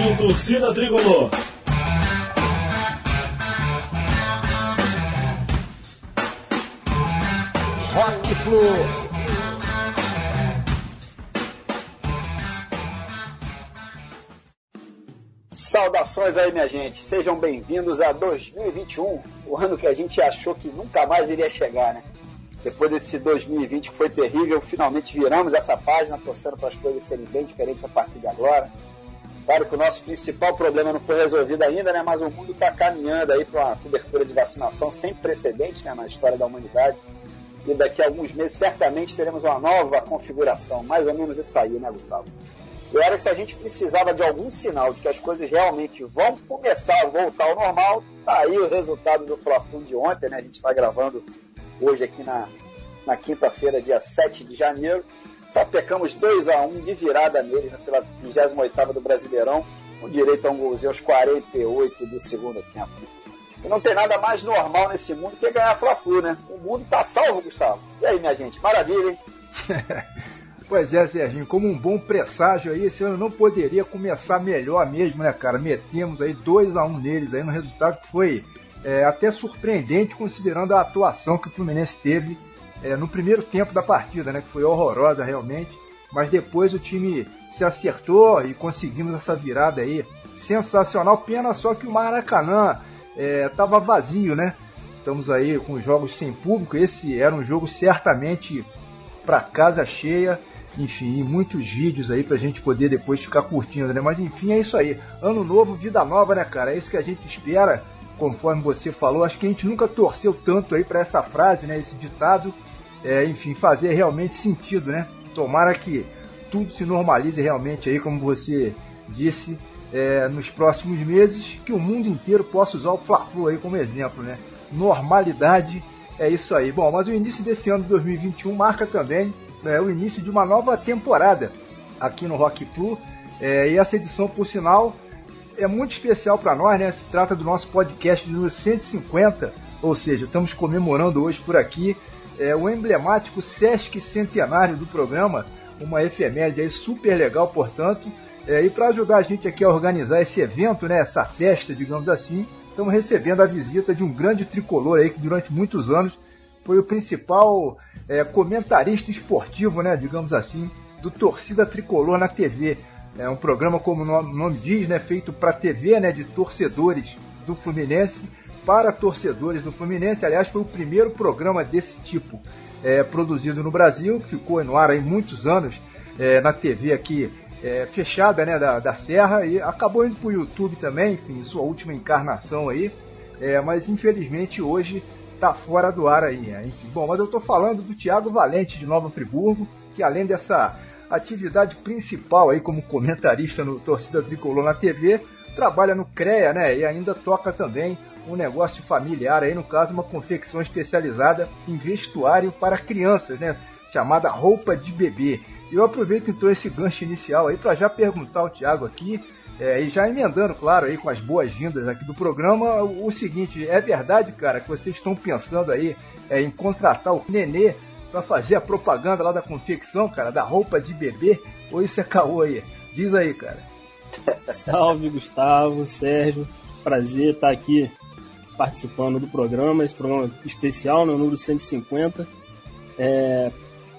Rádio Torcida Tricolor. Rock Flu. Saudações aí, minha gente. Sejam bem-vindos a 2021, o ano que a gente achou que nunca mais iria chegar, né? Depois desse 2020 que foi terrível, finalmente viramos essa página, torcendo para as coisas serem bem diferentes a partir de agora. Claro que o nosso principal problema não foi resolvido ainda, né? Mas o mundo está caminhando aí para uma cobertura de vacinação sem precedentes né, na história da humanidade. E daqui a alguns meses certamente teremos uma nova configuração, mais ou menos isso aí, né, Gustavo? E era que se a gente precisava de algum sinal de que as coisas realmente vão começar a voltar ao normal, tá aí o resultado do fla de ontem, né? A gente está gravando hoje aqui na, na quinta-feira, dia 7 de janeiro. Sapecamos 2 a 1 de virada neles pela 28 do Brasileirão, com direito a um golzinho aos 48 do segundo tempo. E não tem nada mais normal nesse mundo que ganhar Fla-Flu, né? O mundo tá salvo, Gustavo. E aí, minha gente? Maravilha, hein? Pois é, Serginho, como um bom presságio aí, esse ano não poderia começar melhor mesmo, né, cara? Metemos aí 2 a 1 um neles aí no resultado que foi é, até surpreendente considerando a atuação que o Fluminense teve é, no primeiro tempo da partida, né, que foi horrorosa realmente, mas depois o time se acertou e conseguimos essa virada aí sensacional. Pena só que o Maracanã estava é, vazio, né? Estamos aí com jogos sem público. Esse era um jogo certamente para casa cheia. Enfim, muitos vídeos aí pra gente poder depois ficar curtindo, né? Mas enfim, é isso aí. Ano novo, vida nova, né, cara? É isso que a gente espera, conforme você falou. Acho que a gente nunca torceu tanto aí para essa frase, né? Esse ditado é, enfim, fazer realmente sentido, né? Tomara que tudo se normalize realmente aí, como você disse, é, nos próximos meses, que o mundo inteiro possa usar o Fla-Flu aí como exemplo, né? Normalidade é isso aí. Bom, mas o início desse ano de 2021 marca também é, o início de uma nova temporada aqui no Rock Flu. É, e essa edição, por sinal, é muito especial para nós, né? Se trata do nosso podcast de número 150, ou seja, estamos comemorando hoje por aqui é, o emblemático Sesc Centenário do programa, uma efeméride aí super legal, portanto. É, e para ajudar a gente aqui a organizar esse evento, né, essa festa, digamos assim, estamos recebendo a visita de um grande tricolor aí que durante muitos anos foi o principal é, comentarista esportivo, né, digamos assim, do Torcida Tricolor na TV. É um programa, como o nome, diz, né, feito para TV, né, de torcedores do Fluminense para torcedores do Fluminense. Aliás, foi o primeiro programa desse tipo é, produzido no Brasil, que ficou no ar aí muitos anos é, na TV aqui é, fechada né, da, da Serra e acabou indo para o YouTube também, enfim, sua última encarnação aí. É, mas infelizmente hoje está fora do ar aí. Né? Enfim, bom, mas eu estou falando do Thiago Valente de Nova Friburgo, que além dessa atividade principal aí como comentarista no Torcida Tricolor na TV, trabalha no CREA, né? E ainda toca também um negócio familiar aí, no caso, uma confecção especializada em vestuário para crianças, né? Chamada roupa de bebê. Eu aproveito então esse gancho inicial aí para já perguntar ao Thiago aqui, é, e já emendando, claro, aí com as boas-vindas aqui do programa, o, o, seguinte, é verdade, cara, que vocês estão pensando aí é, em contratar o Nenê para fazer a propaganda lá da confecção, cara, da roupa de bebê? Ou isso é caô aí? Diz aí, cara. Salve, Gustavo, Sérgio. Prazer estar aqui participando do programa, esse programa especial, no né, número 150. É,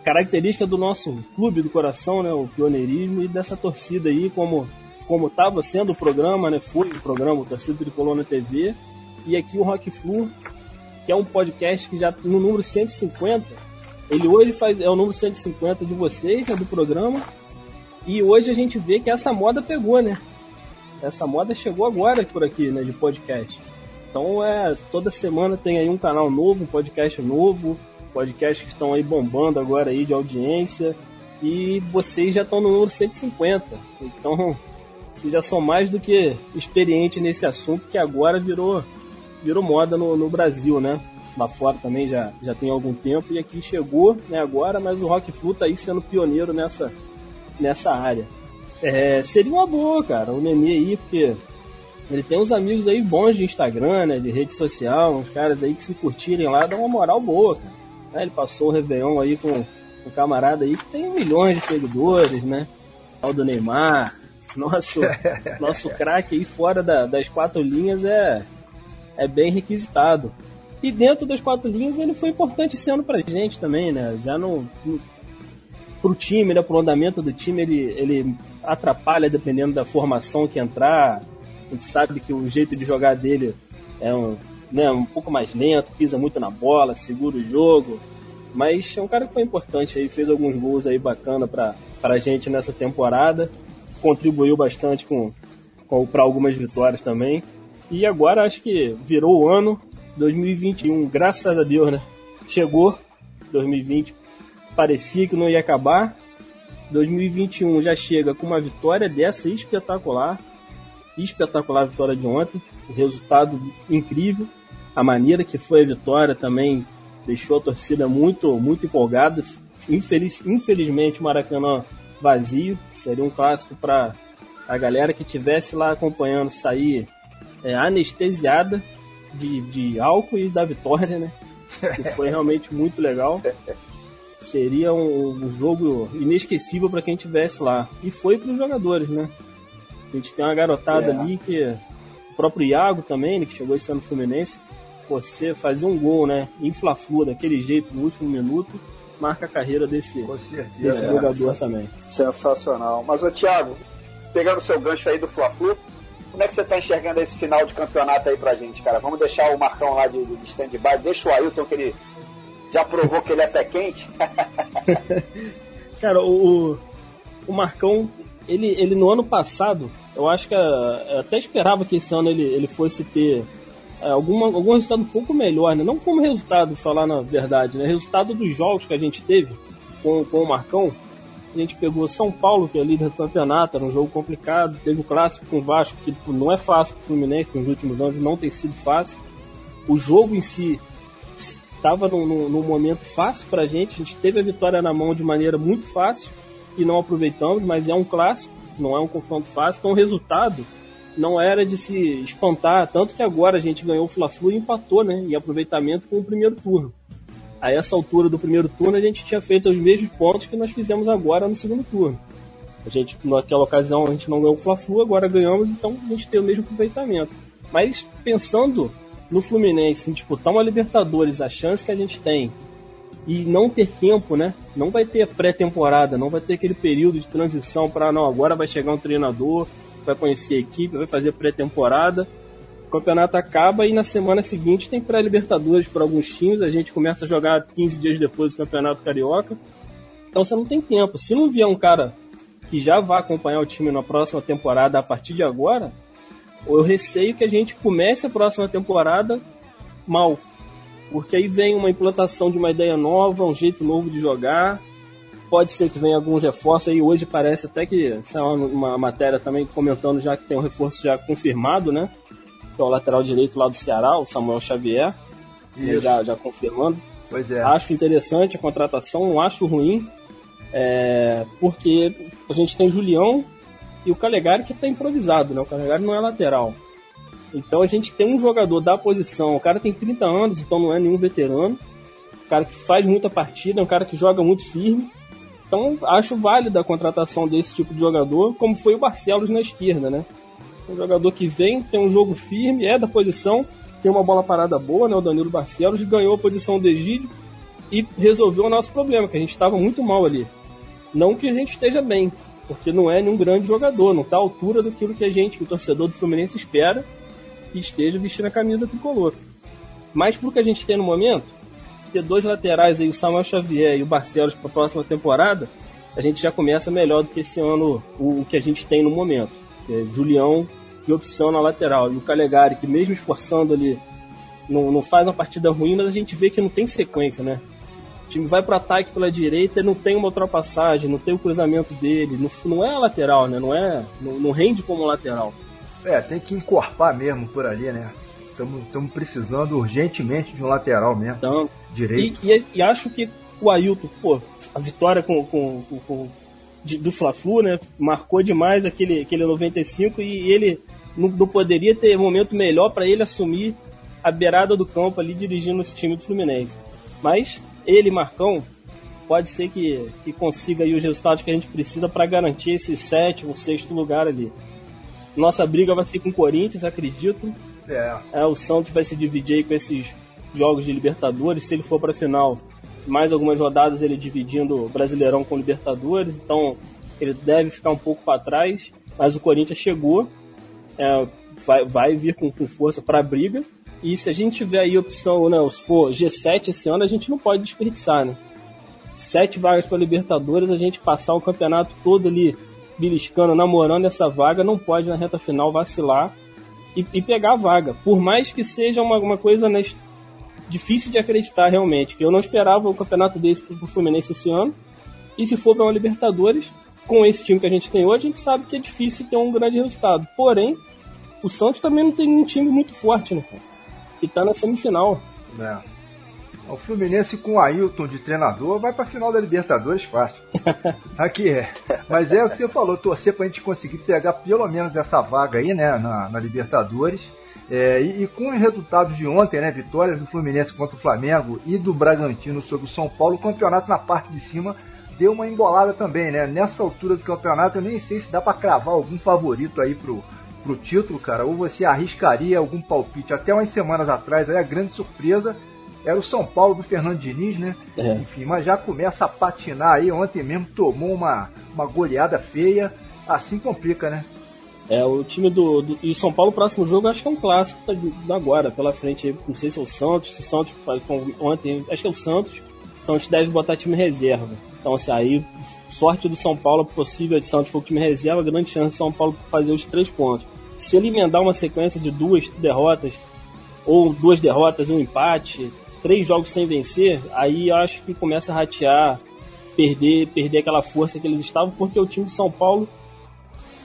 característica do nosso clube do coração, né, o pioneirismo, e dessa torcida aí, como como estava sendo o programa, né, foi o programa, o Torcida Tricolor TV, e aqui o Rock Flu, que é um podcast que já no número 150, ele hoje faz é o número 150 de vocês, né, do programa, e hoje a gente vê que essa moda pegou, né? Essa moda chegou agora por aqui, né, de podcast. Então é toda semana tem aí um canal novo, um podcast novo, podcasts que estão aí bombando agora aí de audiência e vocês já estão no número 150. Então vocês já são mais do que experientes nesse assunto que agora virou virou moda no, no Brasil, né? Lá fora também já, já tem algum tempo e aqui chegou né, agora, mas o Rock Flu tá aí sendo pioneiro nessa, nessa área. É, seria uma boa, cara, o Nenê aí, porque ele tem uns amigos aí bons de Instagram, né? De rede social, uns caras aí que se curtirem lá, dá uma moral boa, cara. Né, ele passou o Réveillon aí com um camarada aí que tem milhões de seguidores, né? O do Neymar. Nosso, nosso craque aí fora da, das quatro linhas é, é bem requisitado. E dentro das quatro linhas ele foi importante esse ano pra gente também, né? Já no, no pro time, né, pro andamento do time, ele, ele atrapalha dependendo da formação que entrar. A gente sabe que o jeito de jogar dele é um, né, um pouco mais lento, pisa muito na bola, segura o jogo. Mas é um cara que foi importante aí, fez alguns gols aí bacana pra, pra gente nessa temporada. Contribuiu bastante com, com para algumas vitórias também. E agora acho que virou o ano 2021, graças a Deus, né? Chegou 2020, parecia que não ia acabar. 2021 já chega com uma vitória dessa espetacular. Espetacular a vitória de ontem. Resultado incrível. A maneira que foi a vitória também deixou a torcida muito, muito empolgada. Infeliz, infelizmente o Maracanã vazio. Seria um clássico para a galera que estivesse lá acompanhando sair é, anestesiada de, de álcool e da vitória, né? Que foi realmente muito legal. Seria um, um jogo inesquecível para quem estivesse lá. E foi para os jogadores, né? A gente tem uma garotada é. ali que. O próprio Iago também, né, que chegou esse ano no Fluminense. Você fazer um gol, né? Em fla daquele jeito no último minuto, marca a carreira desse, desse é, jogador também. Sensacional. Mas, ô Thiago, pegando o seu gancho aí do Fla-Flu, como é que você está enxergando esse final de campeonato aí pra gente, cara? Vamos deixar o Marcão lá de, de stand-by, deixa o Ailton que ele já provou que ele é pé quente. cara, o, o Marcão, ele, ele no ano passado, eu acho que eu até esperava que esse ano ele, ele fosse ter é, alguma, algum resultado um pouco melhor, né? Não como resultado, falar na verdade, né? Resultado dos jogos que a gente teve com, com o Marcão, a gente pegou São Paulo, que é líder do campeonato, era um jogo complicado. Teve o clássico com o Vasco, que tipo, não é fácil para o Fluminense nos últimos anos, não tem sido fácil. O jogo em si estava num, num, momento fácil para a gente. A gente teve a vitória na mão de maneira muito fácil e não aproveitamos, mas é um clássico, não é um confronto fácil. Então o resultado não era de se espantar, tanto que agora a gente ganhou o Fla-Flu e empatou, né, em aproveitamento com o primeiro turno a essa altura do primeiro turno a gente tinha feito os mesmos pontos que nós fizemos agora no segundo turno. A gente, naquela ocasião, a gente não ganhou o Fla-Flu, agora ganhamos, então a gente tem o mesmo aproveitamento. Mas pensando no Fluminense em disputar uma Libertadores, a chance que a gente tem e não ter tempo, né? Não vai ter pré-temporada, não vai ter aquele período de transição para não, agora vai chegar um treinador, vai conhecer a equipe, vai fazer pré-temporada o campeonato acaba e na semana seguinte tem pré-libertadores para alguns times, a gente começa a jogar 15 dias depois do campeonato carioca. Então você não tem tempo. Se não vier um cara que já vá acompanhar o time na próxima temporada a partir de agora, eu receio que a gente comece a próxima temporada mal. Porque aí vem uma implantação de uma ideia nova, um jeito novo de jogar. Pode ser que venha alguns reforços aí. Hoje parece até que é uma, matéria também comentando já que tem um reforço já confirmado, né? que é o lateral direito lá do Ceará, o Samuel Xavier. Já, já confirmando. Pois é. Acho interessante a contratação, não acho ruim, é, porque a gente tem o Julião e o Calegari que está improvisado, né? O Calegari não é lateral. Então a gente tem um jogador da posição, o cara tem 30 anos, então não é nenhum veterano. Um cara que faz muita partida, é um cara que joga muito firme. Então acho válida a contratação desse tipo de jogador, como foi o Barcelos na esquerda, né? Um jogador que vem, tem um jogo firme, é da posição, tem uma bola parada boa, né? O Danilo Barcelos ganhou a posição do Egídio e resolveu o nosso problema, que a gente estava muito mal ali. Não que a gente esteja bem, porque não é nenhum grande jogador, não está à altura do que a gente, o torcedor do Fluminense, espera que esteja vestindo a camisa tricolor. Mas pro que a gente tem no momento, ter dois laterais aí, o Samuel Xavier e o Barcelos para a próxima temporada, a gente já começa melhor do que esse ano o, o que a gente tem no momento. É Julião de opção na lateral. E o Calegari, que mesmo esforçando ali, não, não faz uma partida ruim, mas a gente vê que não tem sequência, né? O time vai para ataque pela direita e não tem uma ultrapassagem, não tem o cruzamento dele, não, não é lateral, né? Não, é, não, não rende como lateral. É, tem que encorpar mesmo por ali, né? Estamos precisando urgentemente de um lateral mesmo. Então, direito. E, e, e, acho que o Ailton, pô, a vitória com, com, com, de, do Fla-Flu, né? Marcou demais aquele, aquele 95 e ele não, não poderia ter momento melhor para ele assumir a beirada do campo ali dirigindo esse time do Fluminense. Mas ele, Marcão, pode ser que, que consiga aí os resultados que a gente precisa para garantir esse sétimo, sexto lugar ali. Nossa briga vai ser com o Corinthians, acredito. É. é o Santos vai se dividir aí com esses jogos de Libertadores. Se ele for para final, mais algumas rodadas ele dividindo o Brasileirão com Libertadores. Então ele deve ficar um pouco para trás. Mas o Corinthians chegou, é, vai, vai vir com, com força para a briga. E se a gente tiver aí opção, né, se for G7 esse ano, a gente não pode desperdiçar, né? Sete vagas para Libertadores, a gente passar o campeonato todo ali beliscando, namorando essa vaga, não pode na reta final vacilar e, e pegar a vaga. Por mais que seja uma, uma coisa né, difícil de acreditar realmente, eu não esperava um campeonato desse pro Fluminense esse ano. E se for para uma Libertadores, com esse time que a gente tem hoje, a gente sabe que é difícil ter um grande resultado. Porém, o Santos também não tem um time muito forte, né? E tá na semifinal. É. O Fluminense com o Ailton de treinador vai pra final da Libertadores fácil. Aqui é. Mas é o que você falou, torcer pra gente conseguir pegar pelo menos essa vaga aí, né, na, na Libertadores. É, e, e, com os resultados de ontem, né, vitórias do Fluminense contra o Flamengo e do Bragantino sobre o São Paulo, o campeonato na parte de cima deu uma embolada também, né? Nessa altura do campeonato eu nem sei se dá para cravar algum favorito aí pro, pro título, cara, ou você arriscaria algum palpite. Até umas semanas atrás, aí a grande surpresa era o São Paulo do Fernando Diniz, né? É. Enfim, mas já começa a patinar aí. Ontem mesmo tomou uma, uma goleada feia. Assim complica, né? É, o time do, do. E São Paulo, próximo jogo, acho que é um clássico tá agora, pela frente. Não sei se é o Santos, se o Santos. Ontem, acho que é o Santos. O Santos deve botar time reserva. Então, assim, aí, sorte do São Paulo, possível de Santos for time reserva, grande chance do São Paulo fazer os três pontos. Se ele emendar uma sequência de duas derrotas, ou duas derrotas, um empate, três jogos sem vencer, aí eu acho que começa a ratear, perder, perder aquela força que eles estavam, porque o time de São Paulo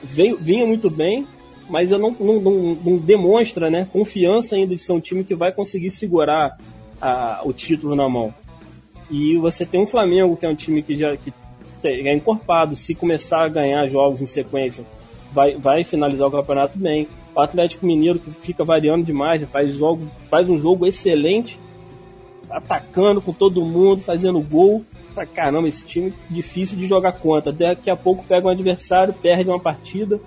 veio, vinha muito bem, mas eu não, não, não, não, demonstra né, confiança ainda de ser um time que vai conseguir segurar a, o título na mão. E você tem um Flamengo, que é um time que já que é encorpado, se começar a ganhar jogos em sequência, vai, vai finalizar o campeonato bem. O Atlético Mineiro, que fica variando demais, faz, jogo, faz um jogo excelente, atacando com todo mundo, fazendo gol. Caramba, esse time difícil de jogar contra. Daqui a pouco pega um adversário, perde uma partida.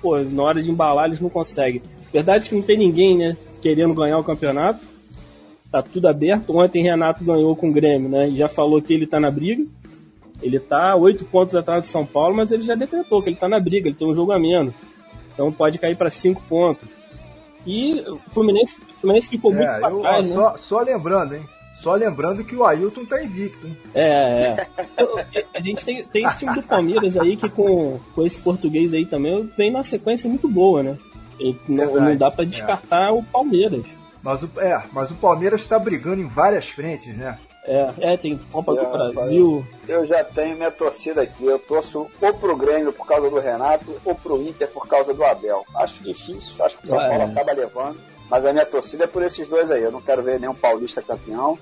Pô, na hora de embalar eles não conseguem. Verdade é que não tem ninguém, né, querendo ganhar o campeonato. Tá tudo aberto. Ontem Renato ganhou com o Grêmio, né? E já falou que ele tá na briga. Ele tá oito pontos atrás do São Paulo, mas ele já decretou que ele tá na briga, ele tem um jogo a menos. Então pode cair para cinco pontos. E o Fluminense, o Fluminense ficou é, muito pra trás, né? só, só lembrando, hein? Só lembrando que o Ailton tá invicto, hein? É, é. A gente tem, tem esse time do Palmeiras aí que com, com esse português aí também vem na sequência muito boa, né? Não, não, dá para descartar é. o Palmeiras. Mas o, é, mas o Palmeiras está brigando em várias frentes, né? É, é tem Copa do é, Brasil. Eu já tenho minha torcida aqui. Eu torço ou pro Grêmio por causa do Renato ou pro Inter por causa do Abel. Acho difícil, acho que o São Paulo acaba levando. Mas a minha torcida é por esses dois aí. Eu não quero ver nenhum paulista campeão.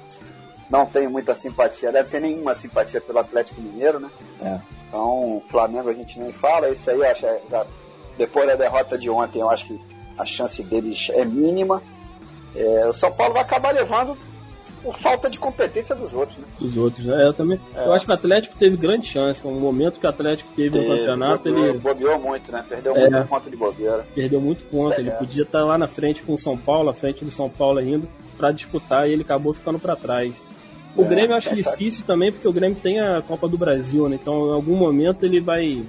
Não tenho muita simpatia, deve ter nenhuma simpatia pelo Atlético Mineiro, né? É. Então, Flamengo a gente nem fala. Isso aí, acho, é, depois da derrota de ontem, eu acho que a chance deles é mínima. É, o São Paulo vai acabar levando por falta de competência dos outros, né? Dos outros, né? Eu também. É. Eu acho que o Atlético teve grande chance. No momento que o Atlético teve, no campeonato, bobeou, ele. Bobeou muito, né? Perdeu é, muito ponto de bobeira. Perdeu muito ponto. É, ele podia estar lá na frente com o São Paulo, à frente do São Paulo ainda, para disputar e ele acabou ficando para trás. O é, Grêmio eu acho difícil também, porque o Grêmio tem a Copa do Brasil, né? Então, em algum momento ele vai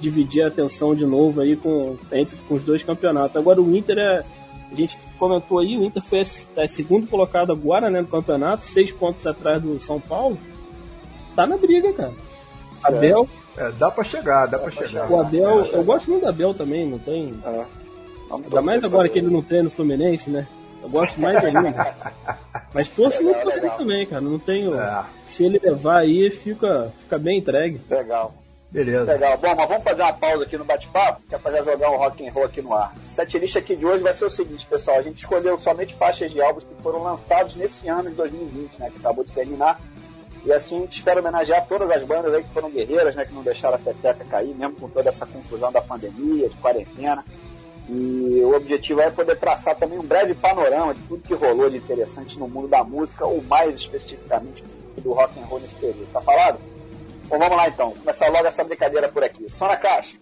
dividir a atenção de novo aí com, entre, com os dois campeonatos. Agora o Inter é a gente comentou aí, o Inter foi é segundo colocado agora né, no campeonato, seis pontos atrás do São Paulo. Tá na briga, cara. Abel. É, é dá pra chegar, dá, dá pra, chegar. chegar. O Abel, eu gosto muito do Abel também, não tem. É. Ainda mais agora que ele não treina no Fluminense, né? Eu gosto mais ainda. Mas torço muito pra ele também, cara. Não tenho. É. Se ele levar aí, fica, fica bem entregue. Legal. Beleza. Legal. Bom, mas vamos fazer uma pausa aqui no bate-papo, que é pra já jogar um rock and roll aqui no ar. O setlist aqui de hoje vai ser o seguinte, pessoal. A gente escolheu somente faixas de álbuns que foram lançados nesse ano de 2020, né? Que acabou de terminar. E assim, espera homenagear todas as bandas aí que foram guerreiras, né? Que não deixaram a peteca cair, mesmo com toda essa confusão da pandemia, de quarentena. E o objetivo é poder traçar também um breve panorama de tudo que rolou de interessante no mundo da música, ou mais especificamente do rock and roll nesse período. Tá falado? Bom, vamos lá então. Começar logo essa brincadeira por aqui. Só na caixa.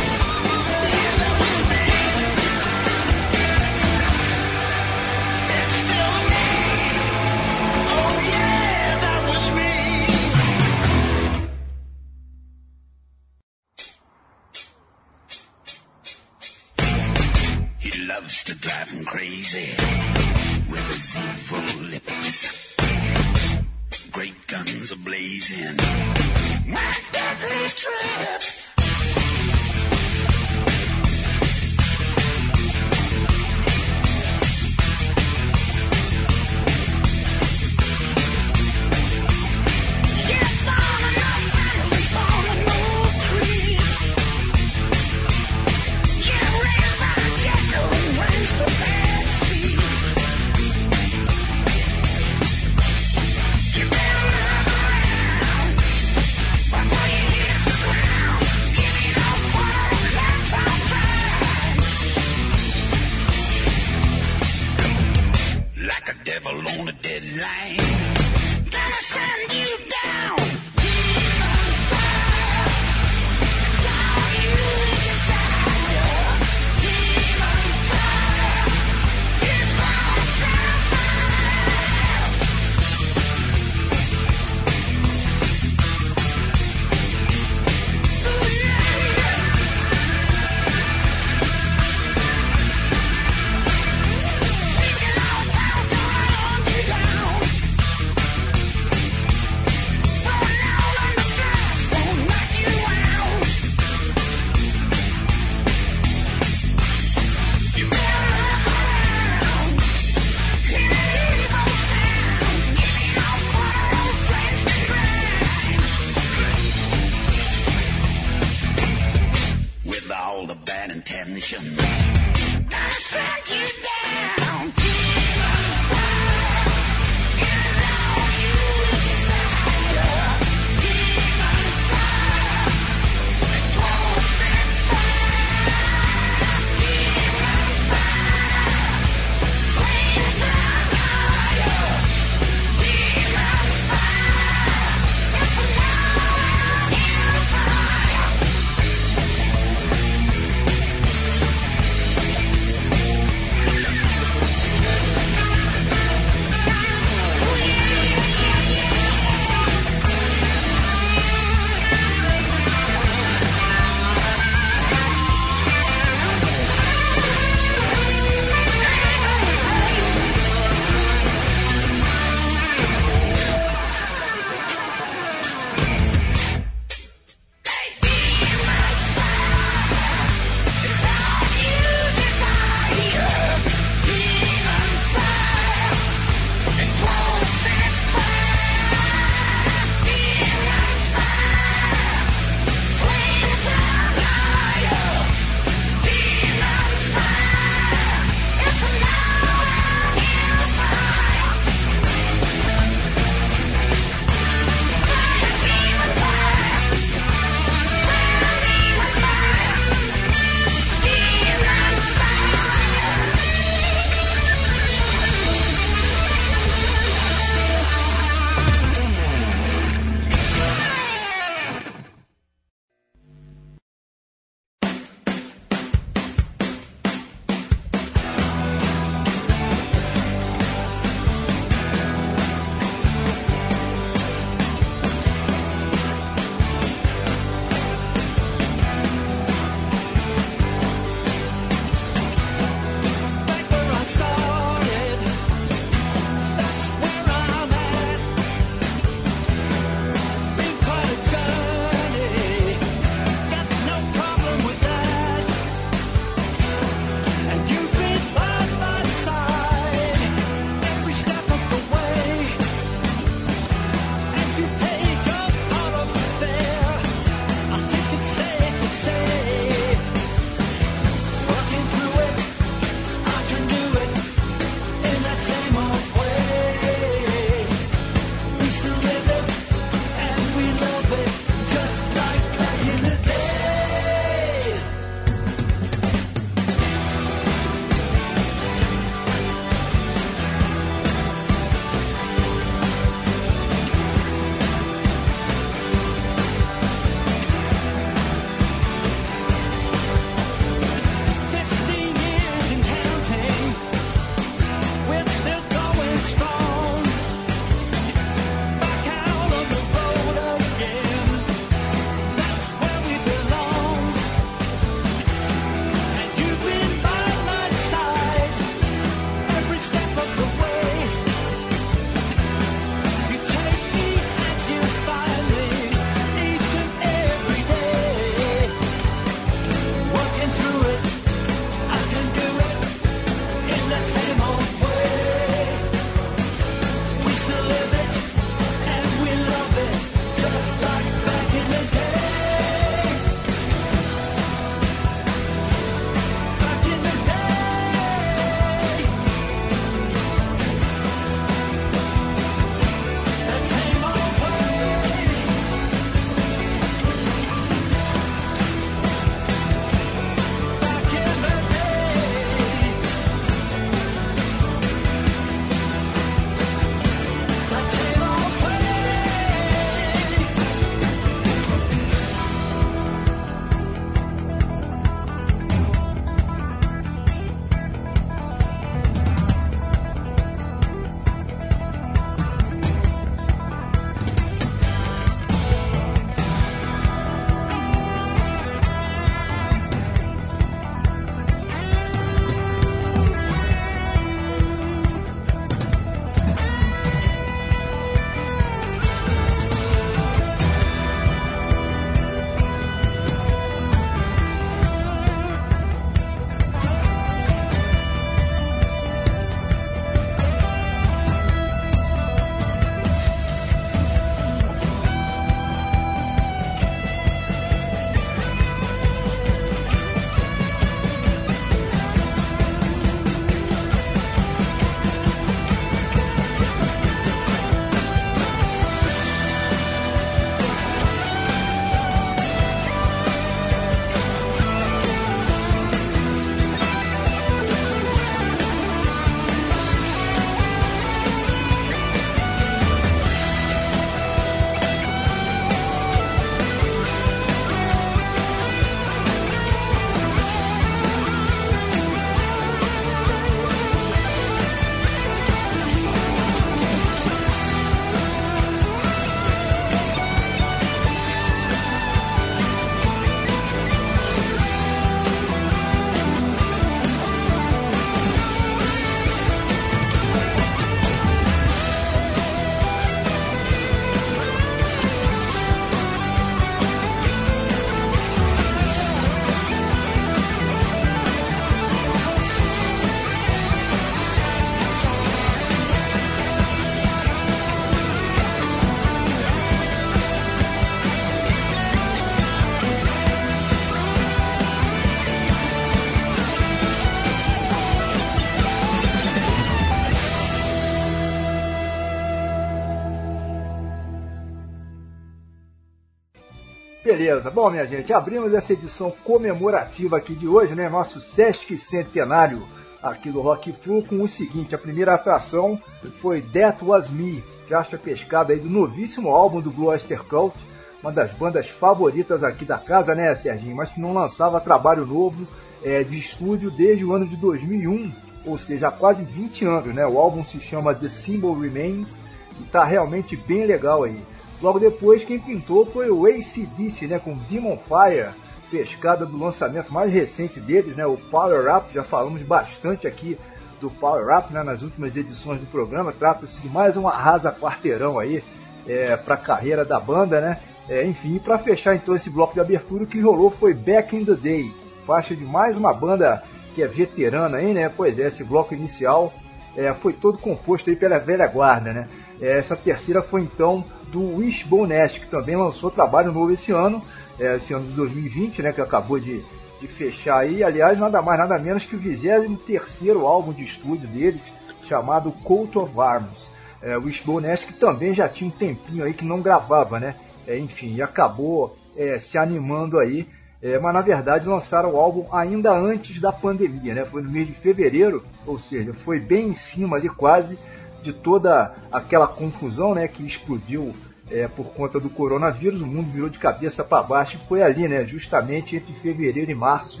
Beleza. Bom, minha gente, abrimos essa edição comemorativa aqui de hoje, né? Nosso Sesc Centenário aqui do Rock Flu com o seguinte: a primeira atração foi That Was Me, faixa pescada aí do novíssimo álbum do Gloucester Cult, uma das bandas favoritas aqui da casa, né, Serginho? Mas que não lançava trabalho novo é, de estúdio desde o ano de 2001, ou seja, há quase 20 anos, né? O álbum se chama The Symbol Remains e tá realmente bem legal aí. Logo depois, quem pintou foi o ACDC, né, com Demon Fire, pescada do lançamento mais recente deles, né, o Power Up. Já falamos bastante aqui do Power Up né, nas últimas edições do programa. Trata-se de mais um arrasa quarteirão aí é, para a carreira da banda, né? É, enfim, para fechar então esse bloco de abertura, o que rolou foi Back in the Day, faixa de mais uma banda que é veterana aí, né? Pois é, esse bloco inicial é, foi todo composto aí pela velha guarda, né? Essa terceira foi então do Wishbone que também lançou trabalho novo esse ano, é, esse ano de 2020, né? Que acabou de, de fechar aí. Aliás, nada mais nada menos que o 23 álbum de estúdio deles, chamado Coat of Arms. É, o Wishbone que também já tinha um tempinho aí que não gravava, né? É, enfim, acabou é, se animando aí é, mas na verdade lançaram o álbum ainda antes da pandemia, né? Foi no mês de fevereiro, ou seja, foi bem em cima ali quase de toda aquela confusão, né? Que explodiu é, por conta do coronavírus, o mundo virou de cabeça para baixo e foi ali, né? Justamente entre fevereiro e março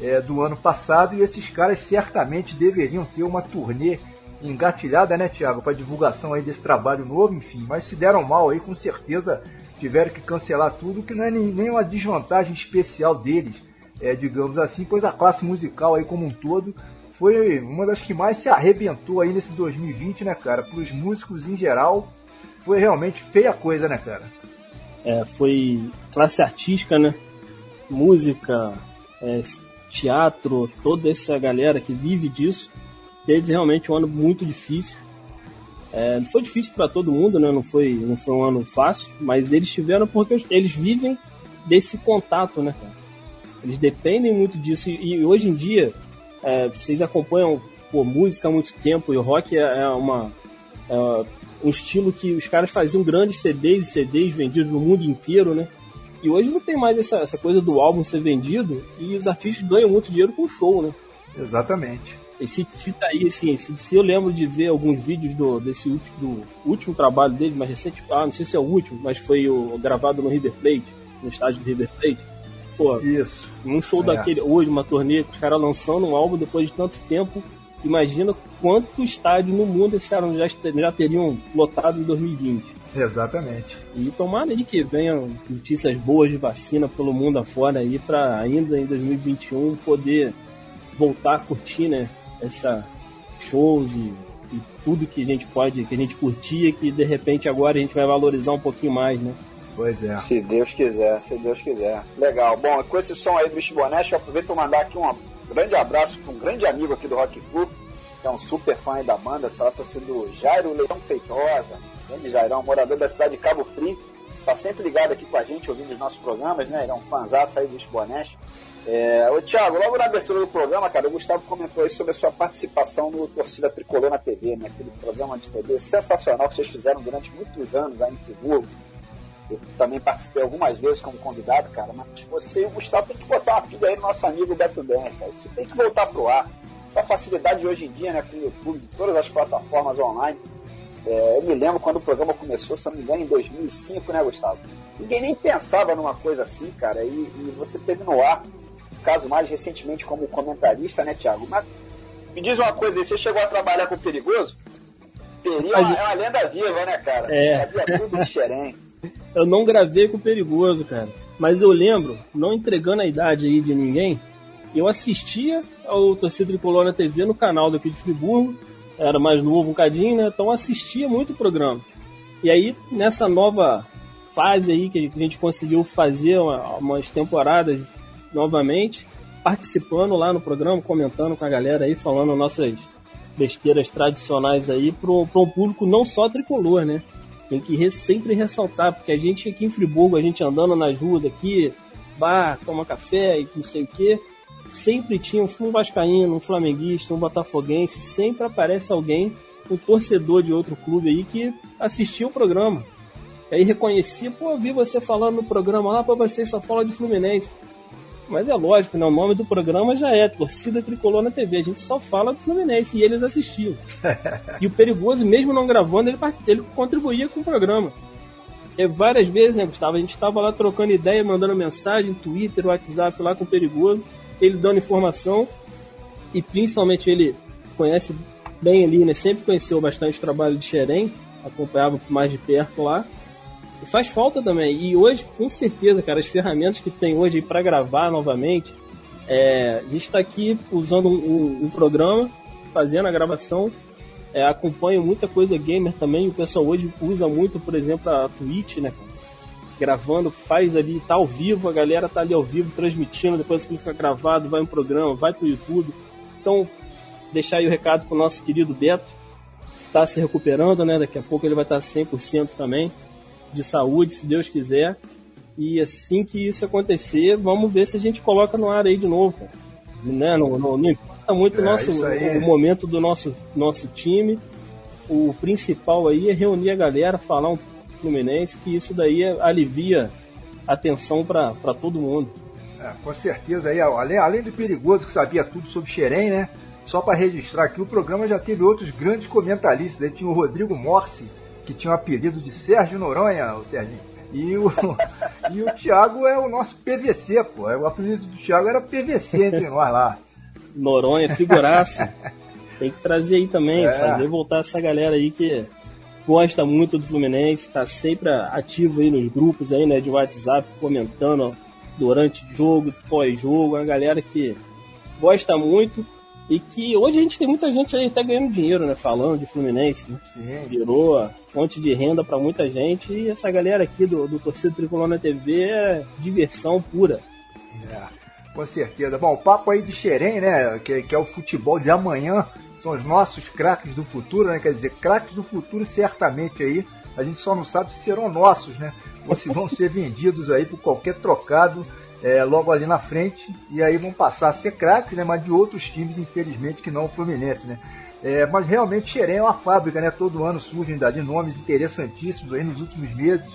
é, do ano passado e esses caras certamente deveriam ter uma turnê engatilhada, né, Tiago, para divulgação aí desse trabalho novo, enfim, mas se deram mal aí, com certeza tiveram que cancelar tudo, que não é nem uma desvantagem especial deles, é, digamos assim, pois a classe musical aí como um todo foi uma das que mais se arrebentou aí nesse 2020, né, cara? Para os músicos em geral, foi realmente feia coisa, né, cara? É, foi classe artística, né? Música, é, teatro, toda essa galera que vive disso, teve realmente um ano muito difícil. É, foi difícil para todo mundo, né? Não foi, não foi um ano fácil, mas eles tiveram porque eles vivem desse contato, né, cara? Eles dependem muito disso e, e hoje em dia é, vocês acompanham pô, música há muito tempo e o rock é, é uma é um estilo que os caras faziam grandes CDs e CDs vendidos no mundo inteiro, né? E hoje não tem mais essa, essa coisa do álbum ser vendido e os artistas ganham muito dinheiro com o show, né? Exatamente. Esse, se tá aí, assim, se, se, eu lembro de ver alguns vídeos do, desse último, do último trabalho dele, mais recente, ah, não sei se é o último, mas foi o, gravado no River Plate, no estádio do River Plate. Pô, Isso. Um show é. daquele, hoje, uma turnê, os caras lançando um álbum depois de tanto tempo. Imagina quanto estádio no mundo esses caras já, já teriam lotado em 2020. Exatamente. E tomara aí que venham notícias boas de vacina pelo mundo afora aí para ainda em 2021 poder voltar a curtir, né? essa shows e, e, tudo que a gente pode, que a gente curtia, que de repente agora a gente vai valorizar um pouquinho mais, né? Pois é. Se Deus quiser, se Deus quiser. Legal. Bom, com esse som aí do Bicho Boneste, eu aproveito para mandar aqui um grande abraço para um grande amigo aqui do Rock Flu, que é um super fã da banda, trata-se do Jairo Leão Feitosa, grande Jairão, morador da cidade de Cabo Frio, tá sempre ligado aqui com a gente, ouvindo os nossos programas, né? Ele é um fãzaço aí do Bicho Boneste. É, ô, Thiago, logo na abertura do programa, cara, o Gustavo comentou aí sobre a sua participação no Torcida Tricolor na TV, né? Aquele programa de TV sensacional que vocês fizeram durante muitos anos aí em Friburgo. Eu também participei algumas vezes como convidado, cara, mas você e o Gustavo tem que botar uma pilha aí no nosso amigo Beto Ben, cara. Você tem que voltar pro ar. Essa facilidade de hoje em dia, né, com o YouTube, todas as plataformas online. É, eu me lembro quando o programa começou, se não me engano, em 2005, né, Gustavo? Ninguém nem pensava numa coisa assim, cara, e, e você teve no ar caso mais recentemente como comentarista, né, Thiago? Mas me diz uma coisa, você chegou a trabalhar com o Perigoso? Peri é uma lenda viva, né, cara? É. Sabia tudo de xerém. Eu não gravei com o Perigoso, cara. Mas eu lembro, não entregando a idade aí de ninguém, eu assistia ao Torcida Tricolor na TV no canal daqui de Friburgo. Era mais novo um bocadinho, né? Então assistia muito o programa. E aí, nessa nova fase aí que a gente conseguiu fazer umas temporadas novamente, participando lá no programa, comentando com a galera aí, falando nossas besteiras tradicionais aí para um público não só tricolor, né? Tem que sempre ressaltar, porque a gente aqui em Friburgo, a gente andando nas ruas aqui, bar, toma café e não sei o que, sempre tinha um vascaíno, um flamenguista, um botafoguense, sempre aparece alguém, um torcedor de outro clube aí que assistia o programa. Aí reconhecia, pô, vi você falando no programa lá, pô, você só fala de Fluminense. Mas é lógico, né? O nome do programa já é Torcida Tricolor na TV. A gente só fala do Fluminense e eles assistiam. e o Perigoso, mesmo não gravando, ele, ele contribuía com o programa. E várias vezes, né, Gustavo? A gente estava lá trocando ideia, mandando mensagem, Twitter, WhatsApp lá com o Perigoso, ele dando informação. E principalmente ele conhece bem ali, né? Sempre conheceu bastante o trabalho de Xerém, acompanhava mais de perto lá. Faz falta também. E hoje, com certeza, cara, as ferramentas que tem hoje para gravar novamente, é, a gente está aqui usando um, um, um, programa, fazendo a gravação. É, acompanho muita coisa gamer também. O pessoal hoje usa muito, por exemplo, a Twitch, né? Gravando, faz ali, tá ao vivo, a galera tá ali ao vivo transmitindo, depois que fica gravado, vai um programa, vai pro YouTube. Então, deixar aí o recado pro nosso querido Beto, está se recuperando, né? Daqui a pouco ele vai estar 100% também de saúde, se Deus quiser. E assim que isso acontecer, vamos ver se a gente coloca no ar aí de novo. Né? Não, não, não importa muito é, nosso, o, momento do nosso, nosso time. O principal aí é reunir a galera, falar um Fluminense, que isso daí alivia a tensão para todo mundo. É, com certeza aí, além, além do perigoso que sabia tudo sobre Xerém, né? Só para registrar aqui, o programa já teve outros grandes comentaristas. Aí tinha o Rodrigo Morsi, que tinha o apelido de Sérgio Noronha, o Serginho. E o, e o Thiago é o nosso PVC, pô. O apelido do Thiago era PVC entre nós lá. Noronha, figuraça. Tem que trazer aí também, é. fazer voltar essa galera aí que gosta muito do Fluminense, tá sempre ativo aí nos grupos aí, né, de WhatsApp, comentando durante jogo, pós-jogo, a galera que gosta muito e que hoje a gente tem muita gente aí até ganhando dinheiro, né? Falando de Fluminense, né? Sim. Virou fonte de renda para muita gente. E essa galera aqui do, do Torcida Tricolor na TV é diversão pura. É, com certeza. Bom, o papo aí de Xerém, né? Que, que é o futebol de amanhã. São os nossos craques do futuro, né? Quer dizer, craques do futuro certamente aí. A gente só não sabe se serão nossos, né? Ou se vão ser vendidos aí por qualquer trocado é, logo ali na frente, e aí vão passar a ser craques, né, mas de outros times, infelizmente, que não o Fluminense, né. É, mas realmente Xerém é uma fábrica, né? Todo ano surgem de nomes interessantíssimos aí nos últimos meses.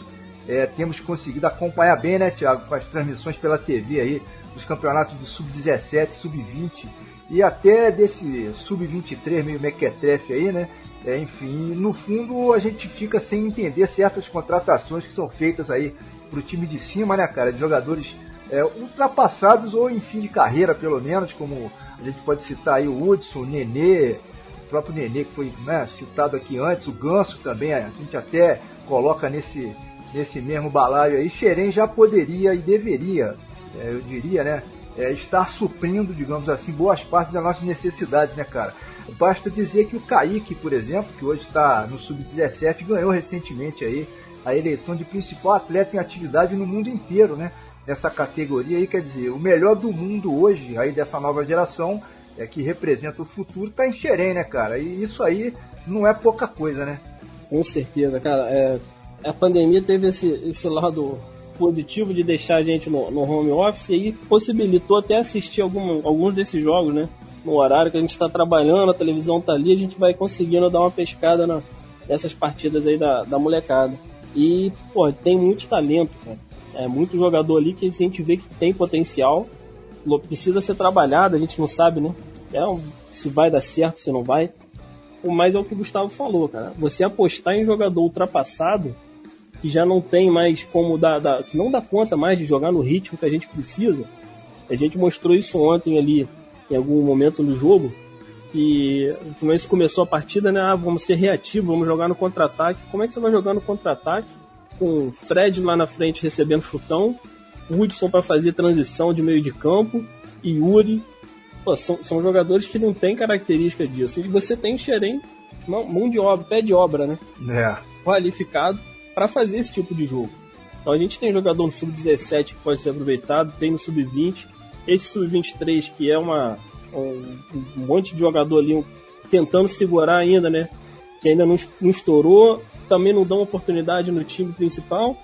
É, temos conseguido acompanhar bem, né, Thiago, com as transmissões pela TV aí, os campeonatos do Sub-17, Sub-20 e até desse Sub-23 meio mequetrefe aí, né? É, enfim, no fundo a gente fica sem entender certas contratações que são feitas aí pro time de cima, né, cara? De jogadores é, ultrapassados ou em fim de carreira, pelo menos, como a gente pode citar aí o Hudson, o Nenê, o próprio Nenê que foi né, citado aqui antes, o Ganso também, a gente até coloca nesse, nesse mesmo balaio aí. Xerém já poderia e deveria, é, eu diria, né, é, estar suprindo, digamos assim, boas partes das nossas necessidades, né, cara? Basta dizer que o Kaique, por exemplo, que hoje está no Sub-17, ganhou recentemente aí a eleição de principal atleta em atividade no mundo inteiro, né? nessa categoria aí, quer dizer, o melhor do mundo hoje, aí dessa nova geração, é que representa o futuro, tá em Xerém, né, cara? E isso aí não é pouca coisa, né? Com certeza, cara. É, a pandemia teve esse, esse lado positivo de deixar a gente no, no home office e possibilitou até assistir algum, alguns desses jogos, né? No horário que a gente está trabalhando, a televisão tá ali, a gente vai conseguindo dar uma pescada na, nessas partidas aí da, da molecada. E, pô, tem muito talento, cara. É muito jogador ali que a gente vê que tem potencial, precisa ser trabalhado, a gente não sabe, né? É um, se vai dar certo, se não vai. Mas é o que o Gustavo falou, cara. Você apostar em jogador ultrapassado, que já não tem mais como dar, dar, que não dá conta mais de jogar no ritmo que a gente precisa. A gente mostrou isso ontem ali, em algum momento no jogo, que o Fluminense começou a partida, né? Ah, vamos ser reativos, vamos jogar no contra-ataque. Como é que você vai jogar no contra-ataque com Fred lá na frente recebendo chutão, Hudson para fazer transição de meio de campo e Yuri. Pô, são, são jogadores que não têm característica disso. E você tem Xerém, mão de obra, pé de obra, né? É. Qualificado para fazer esse tipo de jogo. Então a gente tem jogador no sub-17 que pode ser aproveitado, tem no sub-20, esse sub-23 que é uma um, um, monte de jogador ali um, tentando segurar ainda, né? Que ainda não, não estourou também não dão oportunidade no time principal.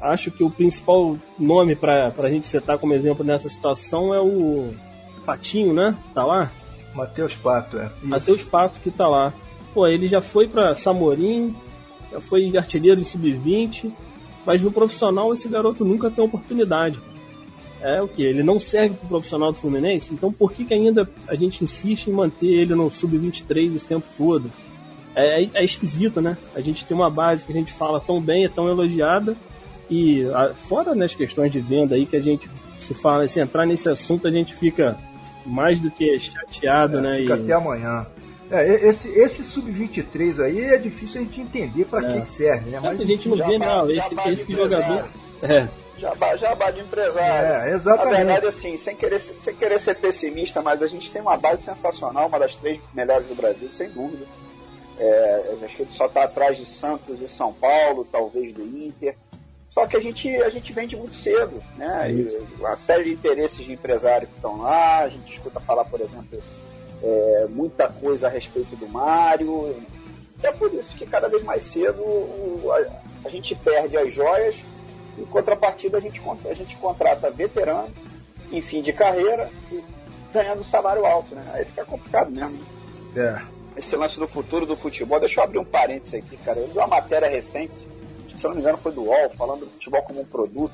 Acho que o principal nome para a gente citar como exemplo nessa situação é o Patinho, né? Tá lá? Matheus Pato, é. Matheus Pato que tá lá. Pô, ele já foi para Samorim, já foi artilheiro em sub-20, mas no profissional esse garoto nunca tem oportunidade. É o que? Ele não serve para o profissional do Fluminense, então por que, que ainda a gente insiste em manter ele no sub-23 esse tempo todo? É, é, é, esquisito, né? A gente tem uma base que a gente fala tão bem, é tão elogiada, e a, fora nas questões de venda aí que a gente se fala, se entrar nesse assunto, a gente fica mais do que chateado, é, né? Fica e... até amanhã. É, esse, esse sub-23 aí é difícil a gente entender para é. que, que serve, né? Mas a gente não vê, não. Esse, esse jogador. É. Jabá, jabá de empresário. É, exatamente. Na verdade, assim, sem querer, sem querer ser pessimista, mas a gente tem uma base sensacional, uma das três melhores do Brasil, sem dúvida. É, acho que ele só está atrás de Santos e São Paulo, talvez do Inter. Só que a gente, a gente vende muito cedo, né? E uma série de interesses de empresário que estão lá, a gente escuta falar, por exemplo, é, muita coisa a respeito do Mário. É por isso que cada vez mais cedo a, a gente perde as joias em contrapartida a gente, a gente contrata veterano em fim de carreira e ganhando salário alto, né? Aí fica complicado mesmo. É. Esse lance do futuro do futebol, deixa eu abrir um parênteses aqui, cara. Eu vi uma matéria recente se não me engano foi do UOL, falando do futebol como um produto,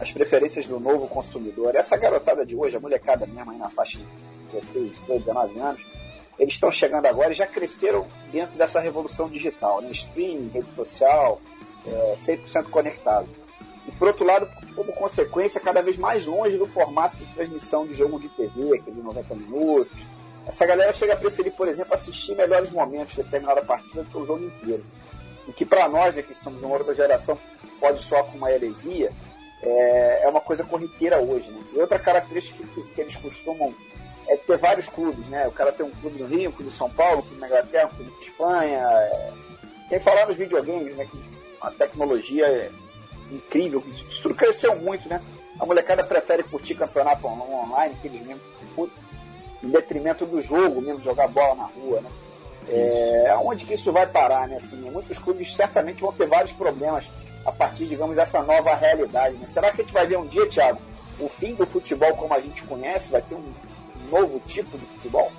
as preferências do novo consumidor. Essa garotada de hoje, a molecada mesmo aí na faixa de 16, 18, 19 anos, eles estão chegando agora e já cresceram dentro dessa revolução digital, né? streaming, rede social, é, 100% conectado. E por outro lado, como consequência, cada vez mais longe do formato de transmissão de jogo de TV, aqueles 90 minutos. Essa galera chega a preferir, por exemplo, assistir melhores momentos de determinada partida do que o jogo inteiro o que para nós, que somos uma outra geração, pode soar com uma heresia, é, é uma coisa corriqueira hoje. Né? E outra característica que, que, eles costumam é ter vários clubes. Né? O cara tem um clube no Rio, um clube em São Paulo, um clube na Inglaterra, um clube na Espanha. É... Tem falar nos videogames, né? que a tecnologia é incrível, isso cresceu muito. Né? A molecada prefere curtir campeonato online, que eles mesmo em detrimento do jogo mesmo, jogar bola na rua. Né? É, aonde que isso vai parar, né? Assim, muitos clubes certamente vão ter vários problemas a partir, digamos, dessa nova realidade. Né? Será que a gente vai ver um dia, Thiago, o fim do futebol como a gente conhece? Vai ter um novo tipo de futebol?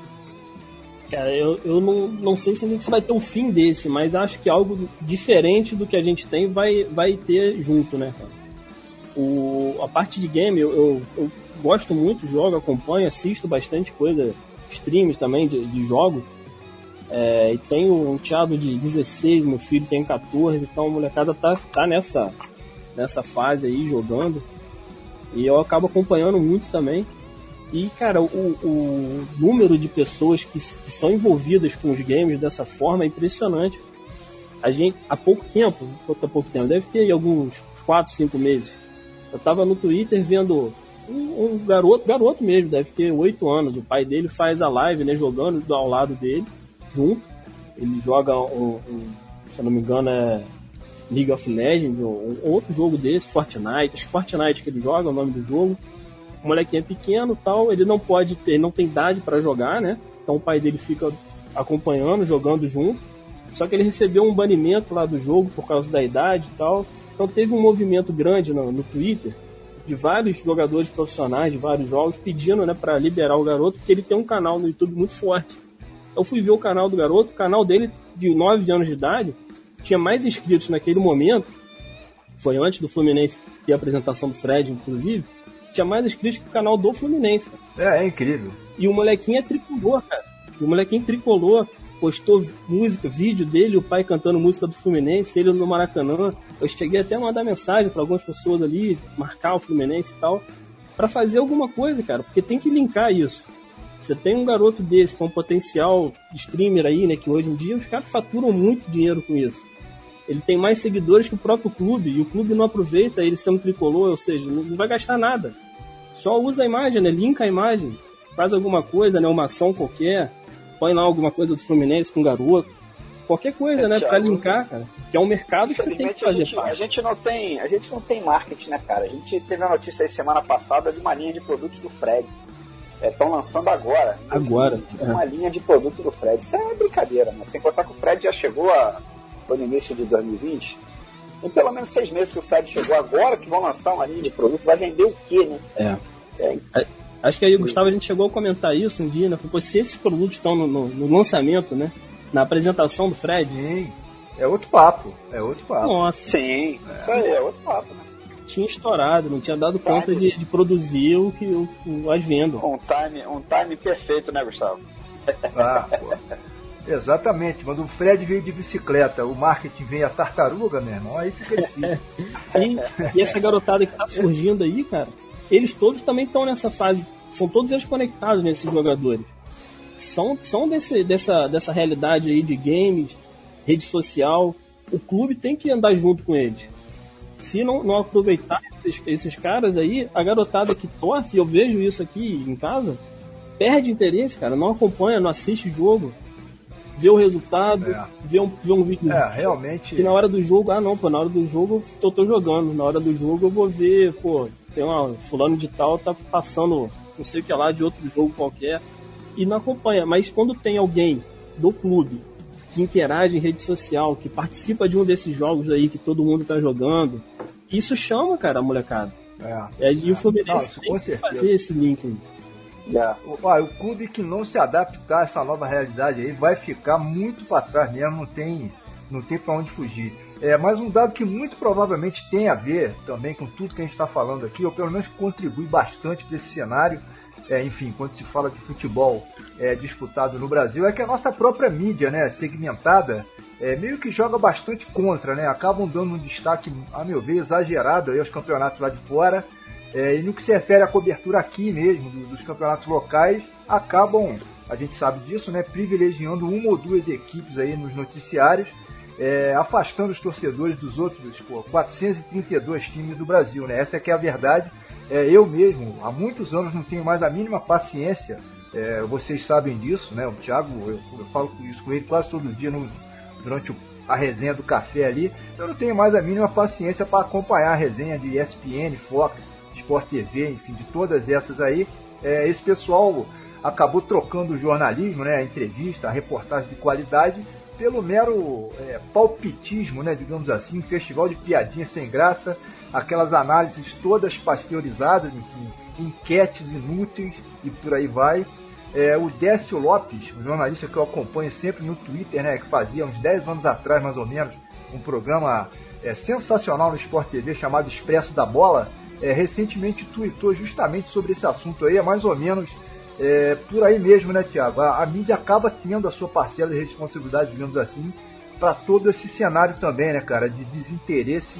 Cara, eu, eu não, não sei se a gente vai ter um fim desse, mas acho que algo diferente do que a gente tem vai, vai ter junto, né, O, a parte de game, eu, eu, eu gosto muito, jogo, acompanho, assisto bastante coisa, streams também de, de jogos. É, e tenho um teado de 16, meu filho tem 14, então a molecada tá, tá nessa, nessa fase aí jogando. E eu acabo acompanhando muito também. E, cara, o, o número de pessoas que, que são envolvidas com os games dessa forma é impressionante. A gente, há pouco tempo, há pouco tempo, deve ter alguns 4, 5 meses, eu tava no Twitter vendo um, um, garoto, garoto mesmo, deve ter 8 anos, o pai dele faz a live, né, jogando ao lado dele junto. Ele joga um, um, se não me engano, é League of Legends, ou outro jogo desse, Fortnite, acho que Fortnite que ele joga, é o nome do jogo. O molequinho é pequeno tal, ele não pode ter, não tem idade para jogar, né? Então o pai dele fica acompanhando, jogando junto. Só que ele recebeu um banimento lá do jogo por causa da idade e tal. Então teve um movimento grande no, no Twitter de vários jogadores profissionais de vários jogos pedindo, né, para liberar o garoto, porque ele tem um canal no YouTube muito forte. Eu fui ver o canal do garoto, o canal dele, de 9 anos de idade, tinha mais inscritos naquele momento, foi antes do Fluminense ter a apresentação do Fred, inclusive, tinha mais inscritos que o canal do Fluminense. É, é incrível. E o molequinho é tricolor, cara. E o molequinho tricolor postou música, vídeo dele, o pai cantando música do Fluminense, ele no Maracanã. Eu cheguei até a mandar mensagem para algumas pessoas ali, marcar o Fluminense e tal, para fazer alguma coisa, cara, porque tem que linkar isso. Você tem um garoto desse com potencial de streamer aí, né? Que hoje em dia os caras faturam muito dinheiro com isso. Ele tem mais seguidores que o próprio clube e o clube não aproveita ele sendo tricolor, ou seja, não vai gastar nada. Só usa a imagem, né? Linka a imagem, faz alguma coisa, né? Uma ação qualquer, põe lá alguma coisa do Fluminense com o garoto, qualquer coisa, é, né? Thiago, pra linkar, cara. Que é um mercado que você tem que fazer. A gente, a gente, não tem, a gente não tem marketing, né, cara? A gente teve a notícia aí semana passada de uma linha de produtos do Fred estão é, lançando agora. Agora. É. Uma linha de produto do Fred. Isso é brincadeira, né? Sem contar que o Fred já chegou a, no início de 2020. Em pelo menos seis meses que o Fred chegou agora, que vão lançar uma linha de produto, vai vender o quê, né? É. é. é acho que aí, Gustavo, a gente chegou a comentar isso um dia, né? Pô, se esses produtos estão no, no, no, lançamento, né? Na apresentação do Fred, Sim. É outro papo, é outro papo. Nossa. Sim, é. isso aí é outro papo, né? Tinha estourado, não tinha dado conta de, de, produzir o que o, o, as vendas. Um time, um time perfeito, né, Gustavo? Ah, pô. Exatamente, quando o Fred veio de bicicleta, o marketing veio a tartaruga, meu irmão, aí fica difícil. e, e essa garotada que tá surgindo aí, cara, eles todos também estão nessa fase, são todos eles conectados nesses jogadores. São, são desse, dessa, dessa realidade aí de games, rede social. O clube tem que andar junto com eles. Se não, não aproveitar esses, esses caras aí, a garotada que torce, eu vejo isso aqui em casa, perde interesse, cara, não acompanha, não assiste jogo ver o resultado, é. ver, um, ver um vídeo. É, realmente. E na hora do jogo, ah não, pô, na hora do jogo eu tô jogando. Na hora do jogo eu vou ver, pô, tem uma. Fulano de tal tá passando não sei o que lá de outro jogo qualquer. E não acompanha. Mas quando tem alguém do clube que interage em rede social, que participa de um desses jogos aí que todo mundo tá jogando, isso chama, cara, a molecada. É, é, e o Fluminense tem que fazer esse link ó, o clube que não se adaptar a essa nova realidade aí vai ficar muito para trás mesmo, não tem, não tem para onde fugir. É, mas um dado que muito provavelmente tem a ver também com tudo que a gente está falando aqui, ou pelo menos contribui bastante para esse cenário, é, enfim, quando se fala de futebol é, disputado no Brasil, é que a nossa própria mídia, né, segmentada, é, meio que joga bastante contra, né? Acabam dando um destaque, a meu ver, exagerado aí aos campeonatos lá de fora é, e no que se refere à cobertura aqui mesmo, do, dos campeonatos locais, acabam, a gente sabe disso, né, privilegiando uma ou duas equipes aí nos noticiários, é, afastando os torcedores dos outros pô, 432 times do Brasil. Né? Essa é que é a verdade. É, eu mesmo, há muitos anos, não tenho mais a mínima paciência, é, vocês sabem disso, né? o Thiago, eu, eu falo isso com ele quase todo dia no, durante o a resenha do café ali, eu não tenho mais a mínima paciência para acompanhar a resenha de ESPN, Fox, Sport TV, enfim, de todas essas aí, é, esse pessoal acabou trocando o jornalismo, né, a entrevista, a reportagem de qualidade, pelo mero é, palpitismo, né, digamos assim, festival de piadinhas sem graça, aquelas análises todas pasteurizadas, enfim, enquetes inúteis e por aí vai. É, o Décio Lopes, um jornalista que eu acompanho sempre no Twitter, né, que fazia uns 10 anos atrás, mais ou menos, um programa é, sensacional no Sport TV chamado Expresso da Bola, é, recentemente tweetou justamente sobre esse assunto aí, é mais ou menos é, por aí mesmo, né, Tiago? A, a, mídia acaba tendo a sua parcela de responsabilidade, digamos assim, para todo esse cenário também, né, cara, de desinteresse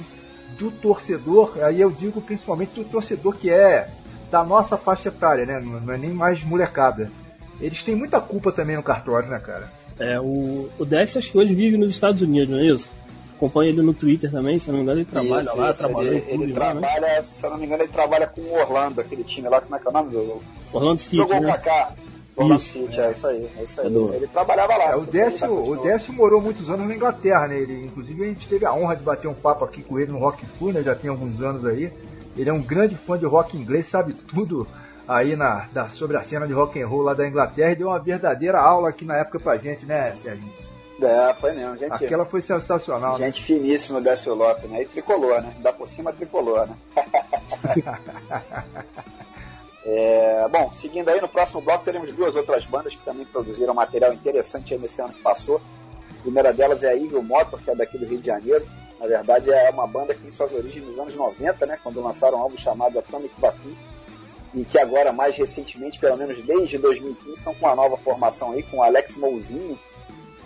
do torcedor. Aí eu digo principalmente do torcedor que é da nossa faixa etária, né? Não, não é nem mais molecada. Eles têm muita culpa também no cartório, né, cara? É, o, o Décio acho que hoje vive nos Estados Unidos, não é isso? acompanha ele no Twitter também, se não me engano, ele trabalha isso, lá, isso. trabalha ele, ele trabalha, né? se eu não me engano, ele trabalha com o Orlando, aquele time lá, como é que é o nome do Orlando City. Jogou né? pra cá. City, é. é. isso aí, é isso aí. É ele trabalhava lá. É, o, Décio, o Décio morou muitos anos na Inglaterra, né? Ele, inclusive a gente teve a honra de bater um papo aqui com ele no Rock Fu, né? Já tem alguns anos aí. Ele é um grande fã de rock inglês, sabe tudo aí na, da, sobre a cena de rock and roll lá da Inglaterra e deu uma verdadeira aula aqui na época pra gente, né, Sérgio? É, foi mesmo. Gente, Aquela foi sensacional. Né? Gente né? finíssima, Décio Lopes, né? E tricolor, né? Dá por cima tricolor, né? é, bom, seguindo aí, no próximo bloco teremos duas outras bandas que também produziram material interessante nesse ano que passou. A primeira delas é a Evil Motor, que é daqui do Rio de Janeiro. Na verdade, é uma banda que tem suas origens nos anos 90, né? Quando lançaram um álbum chamado Atomic Baku. E que agora, mais recentemente, pelo menos desde 2015, estão com uma nova formação aí, com o Alex Mouzinho,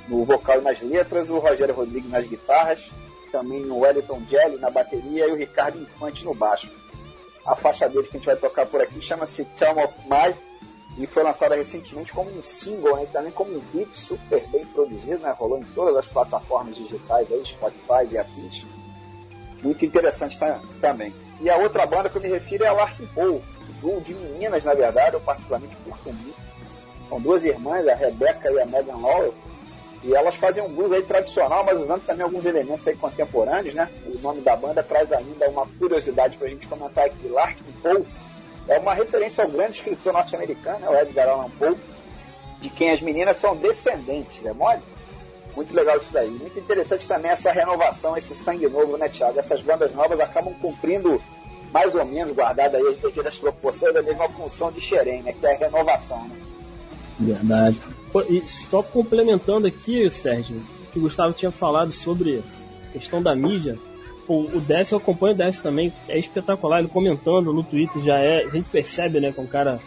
no vocal e nas letras, o Rogério Rodrigues nas guitarras, também o Wellington Jelly na bateria e o Ricardo Infante no baixo. A faixa dele que a gente vai tocar por aqui chama-se Tell of My e foi lançada recentemente como um single, né, também como um hit super bem produzido, né, rolou em todas as plataformas digitais, aí, Spotify e afins. Muito interessante também. E a outra banda que eu me refiro é a Larkin Poe, de meninas, na verdade, eu particularmente curto muito. São duas irmãs, a Rebecca e a Megan Lowell, e elas fazem um blues aí tradicional, mas usando também alguns elementos aí contemporâneos, né? O nome da banda traz ainda uma curiosidade para a gente comentar aqui. Larkin Poe é uma referência ao grande escritor norte-americano, né? o Edgar Allan Poe, de quem as meninas são descendentes, é mole? Muito legal isso daí. Muito interessante também essa renovação, esse sangue novo, né, Thiago? Essas bandas novas acabam cumprindo mais ou menos, guardada aí as devidas proporções, a mesma função de Xerém, né? Que é a renovação, né? Verdade. Só complementando aqui, Sérgio, que o Gustavo tinha falado sobre a questão da mídia. O, Décio, eu acompanho o Décio também, é espetacular. Ele comentando no Twitter já é. A gente percebe, né, com um cara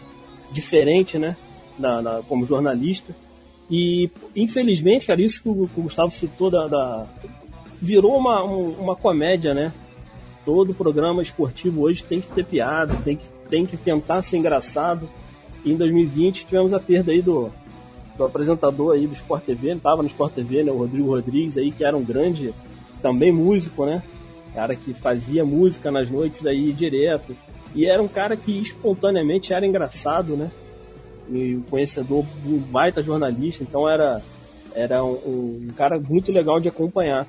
diferente, né, na, na, como jornalista. E, infelizmente, cara, isso que o, que o Gustavo citou da, da virou uma, um, uma comédia, né? Todo programa esportivo hoje tem que ter piada, tem que, tem que tentar ser engraçado. E em 2020 tivemos a perda aí do, do apresentador aí do Sport TV, estava no Sport TV, né, o Rodrigo Rodrigues aí, que era um grande, também músico, né? Cara que fazia música nas noites aí direto. E era um cara que espontaneamente era engraçado, né? E um conhecedor, um baita jornalista, então era, era um, um cara muito legal de acompanhar.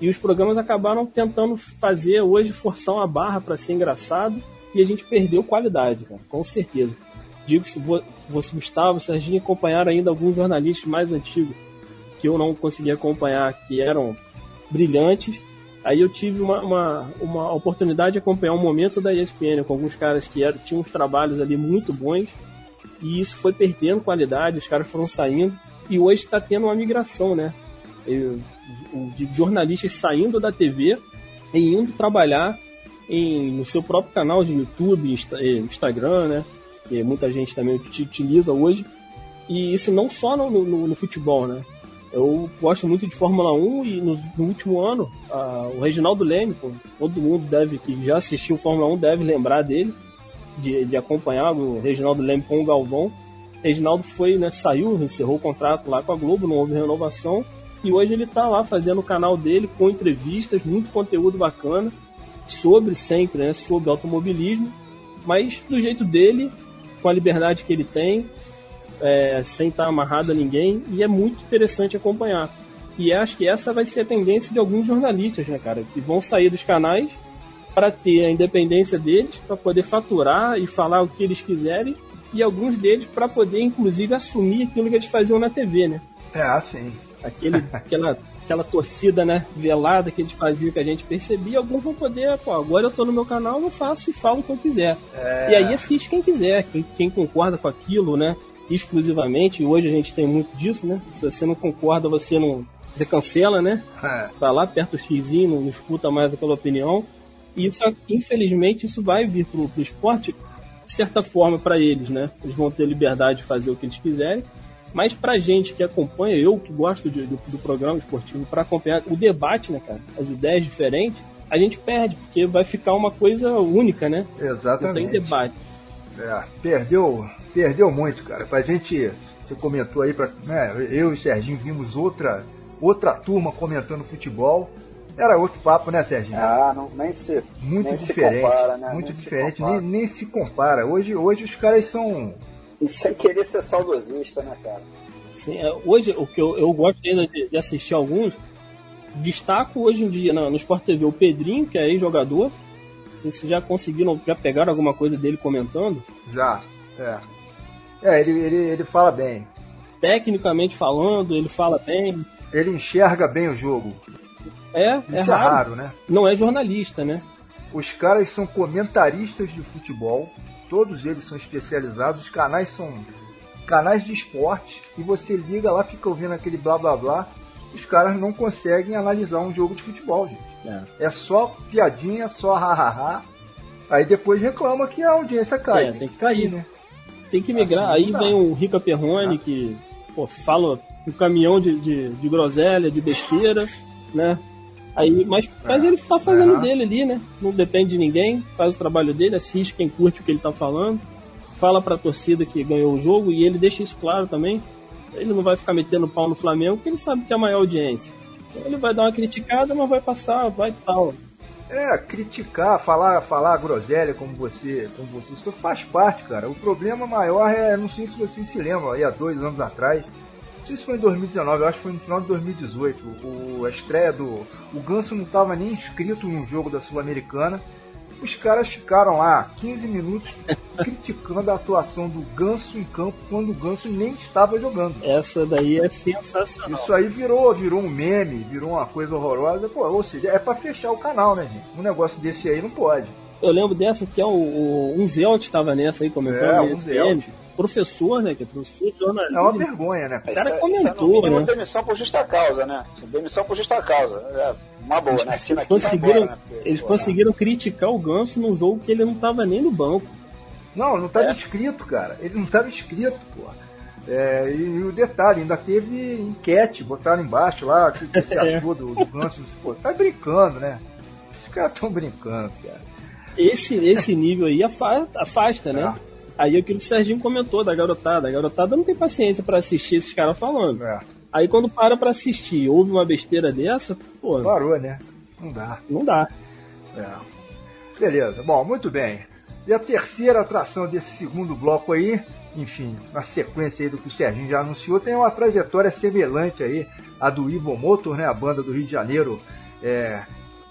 E os programas acabaram tentando fazer hoje forçar uma barra para ser engraçado e a gente perdeu qualidade, cara, com certeza. Digo se você, Gustavo, Serginho acompanharam ainda alguns jornalistas mais antigos que eu não consegui acompanhar, que eram brilhantes. Aí eu tive uma, uma, uma oportunidade de acompanhar um momento da ESPN com alguns caras que eram, tinham uns trabalhos ali muito bons e isso foi perdendo qualidade, os caras foram saindo e hoje está tendo uma migração, né? De jornalistas saindo da TV e indo trabalhar em, no seu próprio canal de YouTube, eh, Instagram, né? Que muita gente também utiliza hoje. E isso não só no, no, no futebol, né? Eu gosto muito de Fórmula 1 e no, no último ano, o Reginaldo Leme, pô, todo mundo deve que já assistiu Fórmula 1 deve lembrar dele, de, de acompanhar o Reginaldo Leme com o Galvão. Reginaldo foi, né, saiu, encerrou o contrato lá com a Globo, não houve renovação e hoje ele está lá fazendo o canal dele com entrevistas, muito conteúdo bacana sobre sempre, né, sobre automobilismo, mas do jeito dele, com a liberdade que ele tem, é, sem estar amarrado a ninguém, e é muito interessante acompanhar. E acho que essa vai ser a tendência de alguns jornalistas, né, cara, que vão sair dos canais para ter a independência deles, para poder faturar e falar o que eles quiserem, e alguns deles para poder, inclusive, assumir aquilo que eles faziam na TV, né? É, assim aquele, aquela, aquela torcida, né, velada que eles faziam que a gente percebia, alguns vão poder, pô, agora eu tô no meu canal, eu faço e falo o que eu quiser. É... E aí assiste quem quiser, quem, quem concorda com aquilo, né, exclusivamente, hoje a gente tem muito disso, né, se você não concorda, você não, você cancela, né, é. tá lá, aperta o xizinho, não escuta mais aquela opinião, e isso, infelizmente, isso vai vir pro, pro esporte, de certa forma, para eles, né, eles vão ter liberdade de fazer o que eles quiserem, mas pra gente que acompanha, eu que gosto de, do, do programa esportivo, para acompanhar o debate, né, cara? As ideias diferentes, a gente perde, porque vai ficar uma coisa única, né? Exatamente. Não tem debate. É, perdeu, perdeu muito, cara. Pra gente, você comentou aí, pra, né, eu e o Serginho vimos outra, outra turma comentando futebol. Era outro papo, né, Serginho? Ah, não, nem se Muito nem diferente. Se compara, né? Muito nem diferente, nem, nem se compara. Hoje, hoje os caras são e sem querer ser saudosista, né, cara? Sim, é, hoje o que eu, eu gosto ainda de, de, assistir alguns, destaco hoje em dia no, no Sport TV o Pedrinho, que é ex-jogador. Vocês já conseguiram, já pegaram alguma coisa dele comentando? Já, é. É, ele, ele, ele fala bem. Tecnicamente falando, ele fala bem. Ele enxerga bem o jogo. É, Isso é, é raro. é raro, né? Não é jornalista, né? Os caras são comentaristas de futebol todos eles são especializados, os canais são canais de esporte, e você liga lá, fica ouvindo aquele blá blá blá, os caras não conseguem analisar um jogo de futebol, gente. É, é só piadinha, só hahaha. Aí depois reclama que a audiência cai. É, tem que cair, né? Tem que migrar. Assim, Aí vem o Rica Perrone, ah. que pô, fala um caminhão de, de, de groselha, de besteira, né? Aí, mas, mas ele tá fazendo dele ali, né? Não depende de ninguém, faz o trabalho dele, assiste quem curte o que ele tá falando, fala pra torcida que ganhou o jogo e ele deixa isso claro também. Ele não vai ficar metendo pau no Flamengo, porque ele sabe que é a maior audiência. Ele vai dar uma criticada, mas vai passar, vai tal. É, criticar, falar, falar groselha como você, como você, isso faz parte, cara. O problema maior é, não sei se vocês se lembram, aí há dois anos atrás, não sei se foi em 2019, eu acho que foi no final de 2018. O, a estreia do. O Ganso não estava nem inscrito no jogo da Sul-Americana. Os caras ficaram lá 15 minutos criticando a atuação do Ganso em campo quando o Ganso nem estava jogando. Essa daí é sensacional. Isso aí virou, virou um meme, virou uma coisa horrorosa. Pô, ou seja, é para fechar o canal, né, gente? Um negócio desse aí não pode. Eu lembro dessa que é o, o um Zelt estava nessa aí comentando. É, um Zelt. Professor, né? Que é professor de jornalismo. É uma vergonha, né? O cara comentou, isso é, né? demissão por justa causa, né? Demissão por justa causa. É uma boa, eles né? Assina aqui conseguiram, embora, né? Porque, eles pô, conseguiram não. criticar o Ganso num jogo que ele não estava nem no banco. Não, não estava é. escrito, cara. Ele não estava escrito, pô. É, e, e, o detalhe, ainda teve enquete, botaram embaixo lá o que, que você é. achou do, do Ganso. Pô, tá brincando, né? Os caras estão brincando, cara. Esse, esse nível aí afasta, afasta né? É. Aí é aquilo que o Serginho comentou da garotada. A garotada não tem paciência para assistir esses caras falando. É. Aí quando para pra assistir ouve uma besteira dessa, pô. Parou, né? Não dá. Não dá. É. Beleza. Bom, muito bem. E a terceira atração desse segundo bloco aí, enfim, na sequência aí do que o Serginho já anunciou, tem uma trajetória semelhante aí à do Ivo Motor, né? A banda do Rio de Janeiro, é,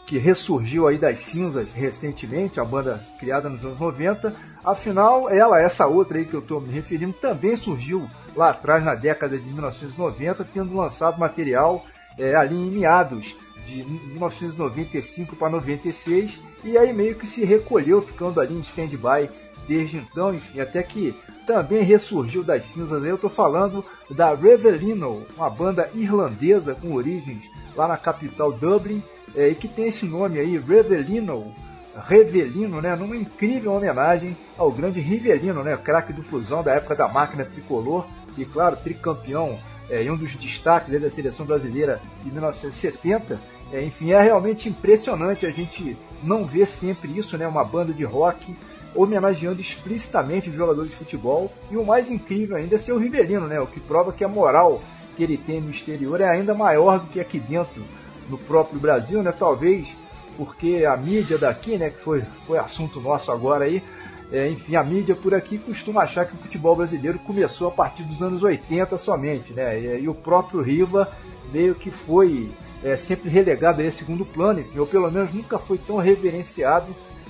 que ressurgiu aí das cinzas recentemente, a banda criada nos anos 90. Afinal, ela, essa outra aí que eu estou me referindo, também surgiu lá atrás, na década de 1990, tendo lançado material é, ali em meados de 1995 para 96, e aí meio que se recolheu, ficando ali em stand-by desde então, enfim, até que também ressurgiu das cinzas. Eu estou falando da Revelino, uma banda irlandesa com origens lá na capital Dublin, é, e que tem esse nome aí, Revelino, Revelino, né, numa incrível homenagem ao grande Rivelino, né, craque do fusão da época da máquina tricolor e claro, tricampeão é, e um dos destaques da seleção brasileira de 1970. É, enfim, é realmente impressionante a gente não ver sempre isso, né, uma banda de rock homenageando explicitamente os jogadores de futebol. E o mais incrível ainda é ser o Rivelino, né, o que prova que a moral que ele tem no exterior é ainda maior do que aqui dentro no próprio Brasil, né? Talvez porque a mídia daqui, né, que foi, foi assunto nosso agora aí, é, enfim, a mídia por aqui costuma achar que o futebol brasileiro começou a partir dos anos 80 somente, né? E, e o próprio Riva meio que foi é, sempre relegado a esse segundo plano, enfim, ou pelo menos nunca foi tão reverenciado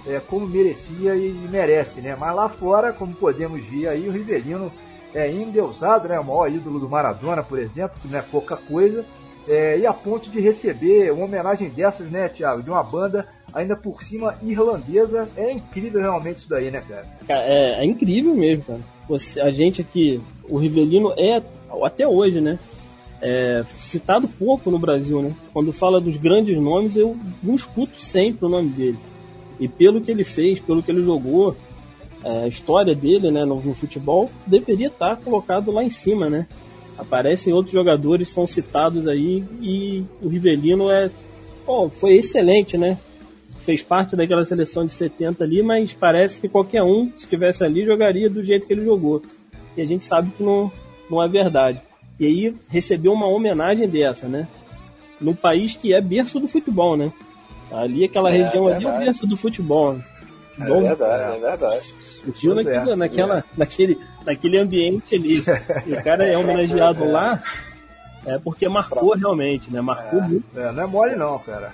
é, como merecia e, e, merece, né? Mas lá fora, como podemos ver aí, o Rivelino é endeusado, né? O maior ídolo do Maradona, por exemplo, que não é pouca coisa, é, e a ponto de receber uma homenagem dessas, né, Thiago, de uma banda ainda por cima irlandesa, é incrível realmente isso daí, né, cara? É, é incrível mesmo, cara. Você, a gente aqui, o Rivelino é, até hoje, né, é, citado pouco no Brasil, né? Quando fala dos grandes nomes, eu não escuto sempre o nome dele. E pelo que ele fez, pelo que ele jogou, é, a história dele né, no, no, futebol deveria estar colocado lá em cima, né? Aparecem outros jogadores, são citados aí, e o Rivelino é. Pô, foi excelente, né? Fez parte daquela seleção de 70 ali, mas parece que qualquer um, se estivesse ali, jogaria do jeito que ele jogou. E a gente sabe que não, não é verdade. E aí recebeu uma homenagem dessa, né? No país que é berço do futebol, né? Ali, aquela é, região é ali é o berço do futebol. Né? É Bom, verdade, é verdade. Surgiu naquele, é, naquela, é. naquele, naquele ambiente ali. E o cara é homenageado lá é porque marcou realmente, né? Marcou é, muito. É, não é mole não, cara.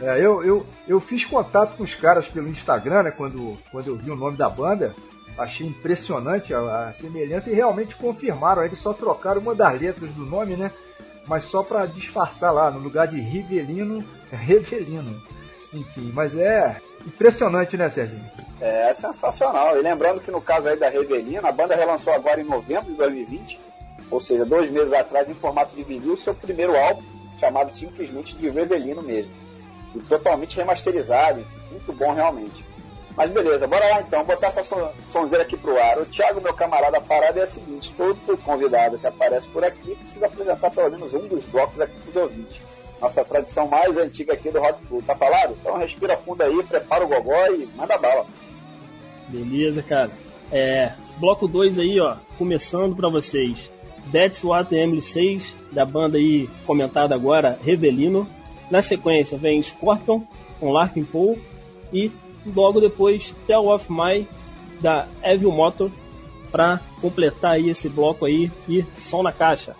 É, eu, eu, eu fiz contato com os caras pelo Instagram, né? Quando, quando eu vi o nome da banda. Achei impressionante a, a semelhança e realmente confirmaram. Eles só trocaram uma das letras do nome, né? Mas só para disfarçar lá, no lugar de Rivelino, Revelino. Enfim, mas é impressionante, né, Serginho? É, sensacional. E lembrando que no caso aí da Revelina, a banda relançou agora em novembro de 2020, ou seja, dois meses atrás, em formato de vinil, seu primeiro álbum, chamado simplesmente de Revelino mesmo. E totalmente remasterizado, enfim, muito bom realmente. Mas beleza, bora lá então, botar essa sonzeira aqui pro ar. O Thiago, meu camarada, a parada é a seguinte: todo convidado que aparece por aqui precisa apresentar pelo menos um dos blocos aqui pros ouvintes nossa tradição mais antiga aqui do Rock Pool. Tá falado? Então respira fundo aí, prepara o gogó e manda bala. Beleza, cara. É, bloco 2 aí, ó, começando para vocês. That's What Emily 6, da banda aí comentada agora, Revelino. Na sequência vem Scorpion, com Larkin Poe. E logo depois, Tell of My, da Evil Motor, para completar aí esse bloco aí e som na caixa.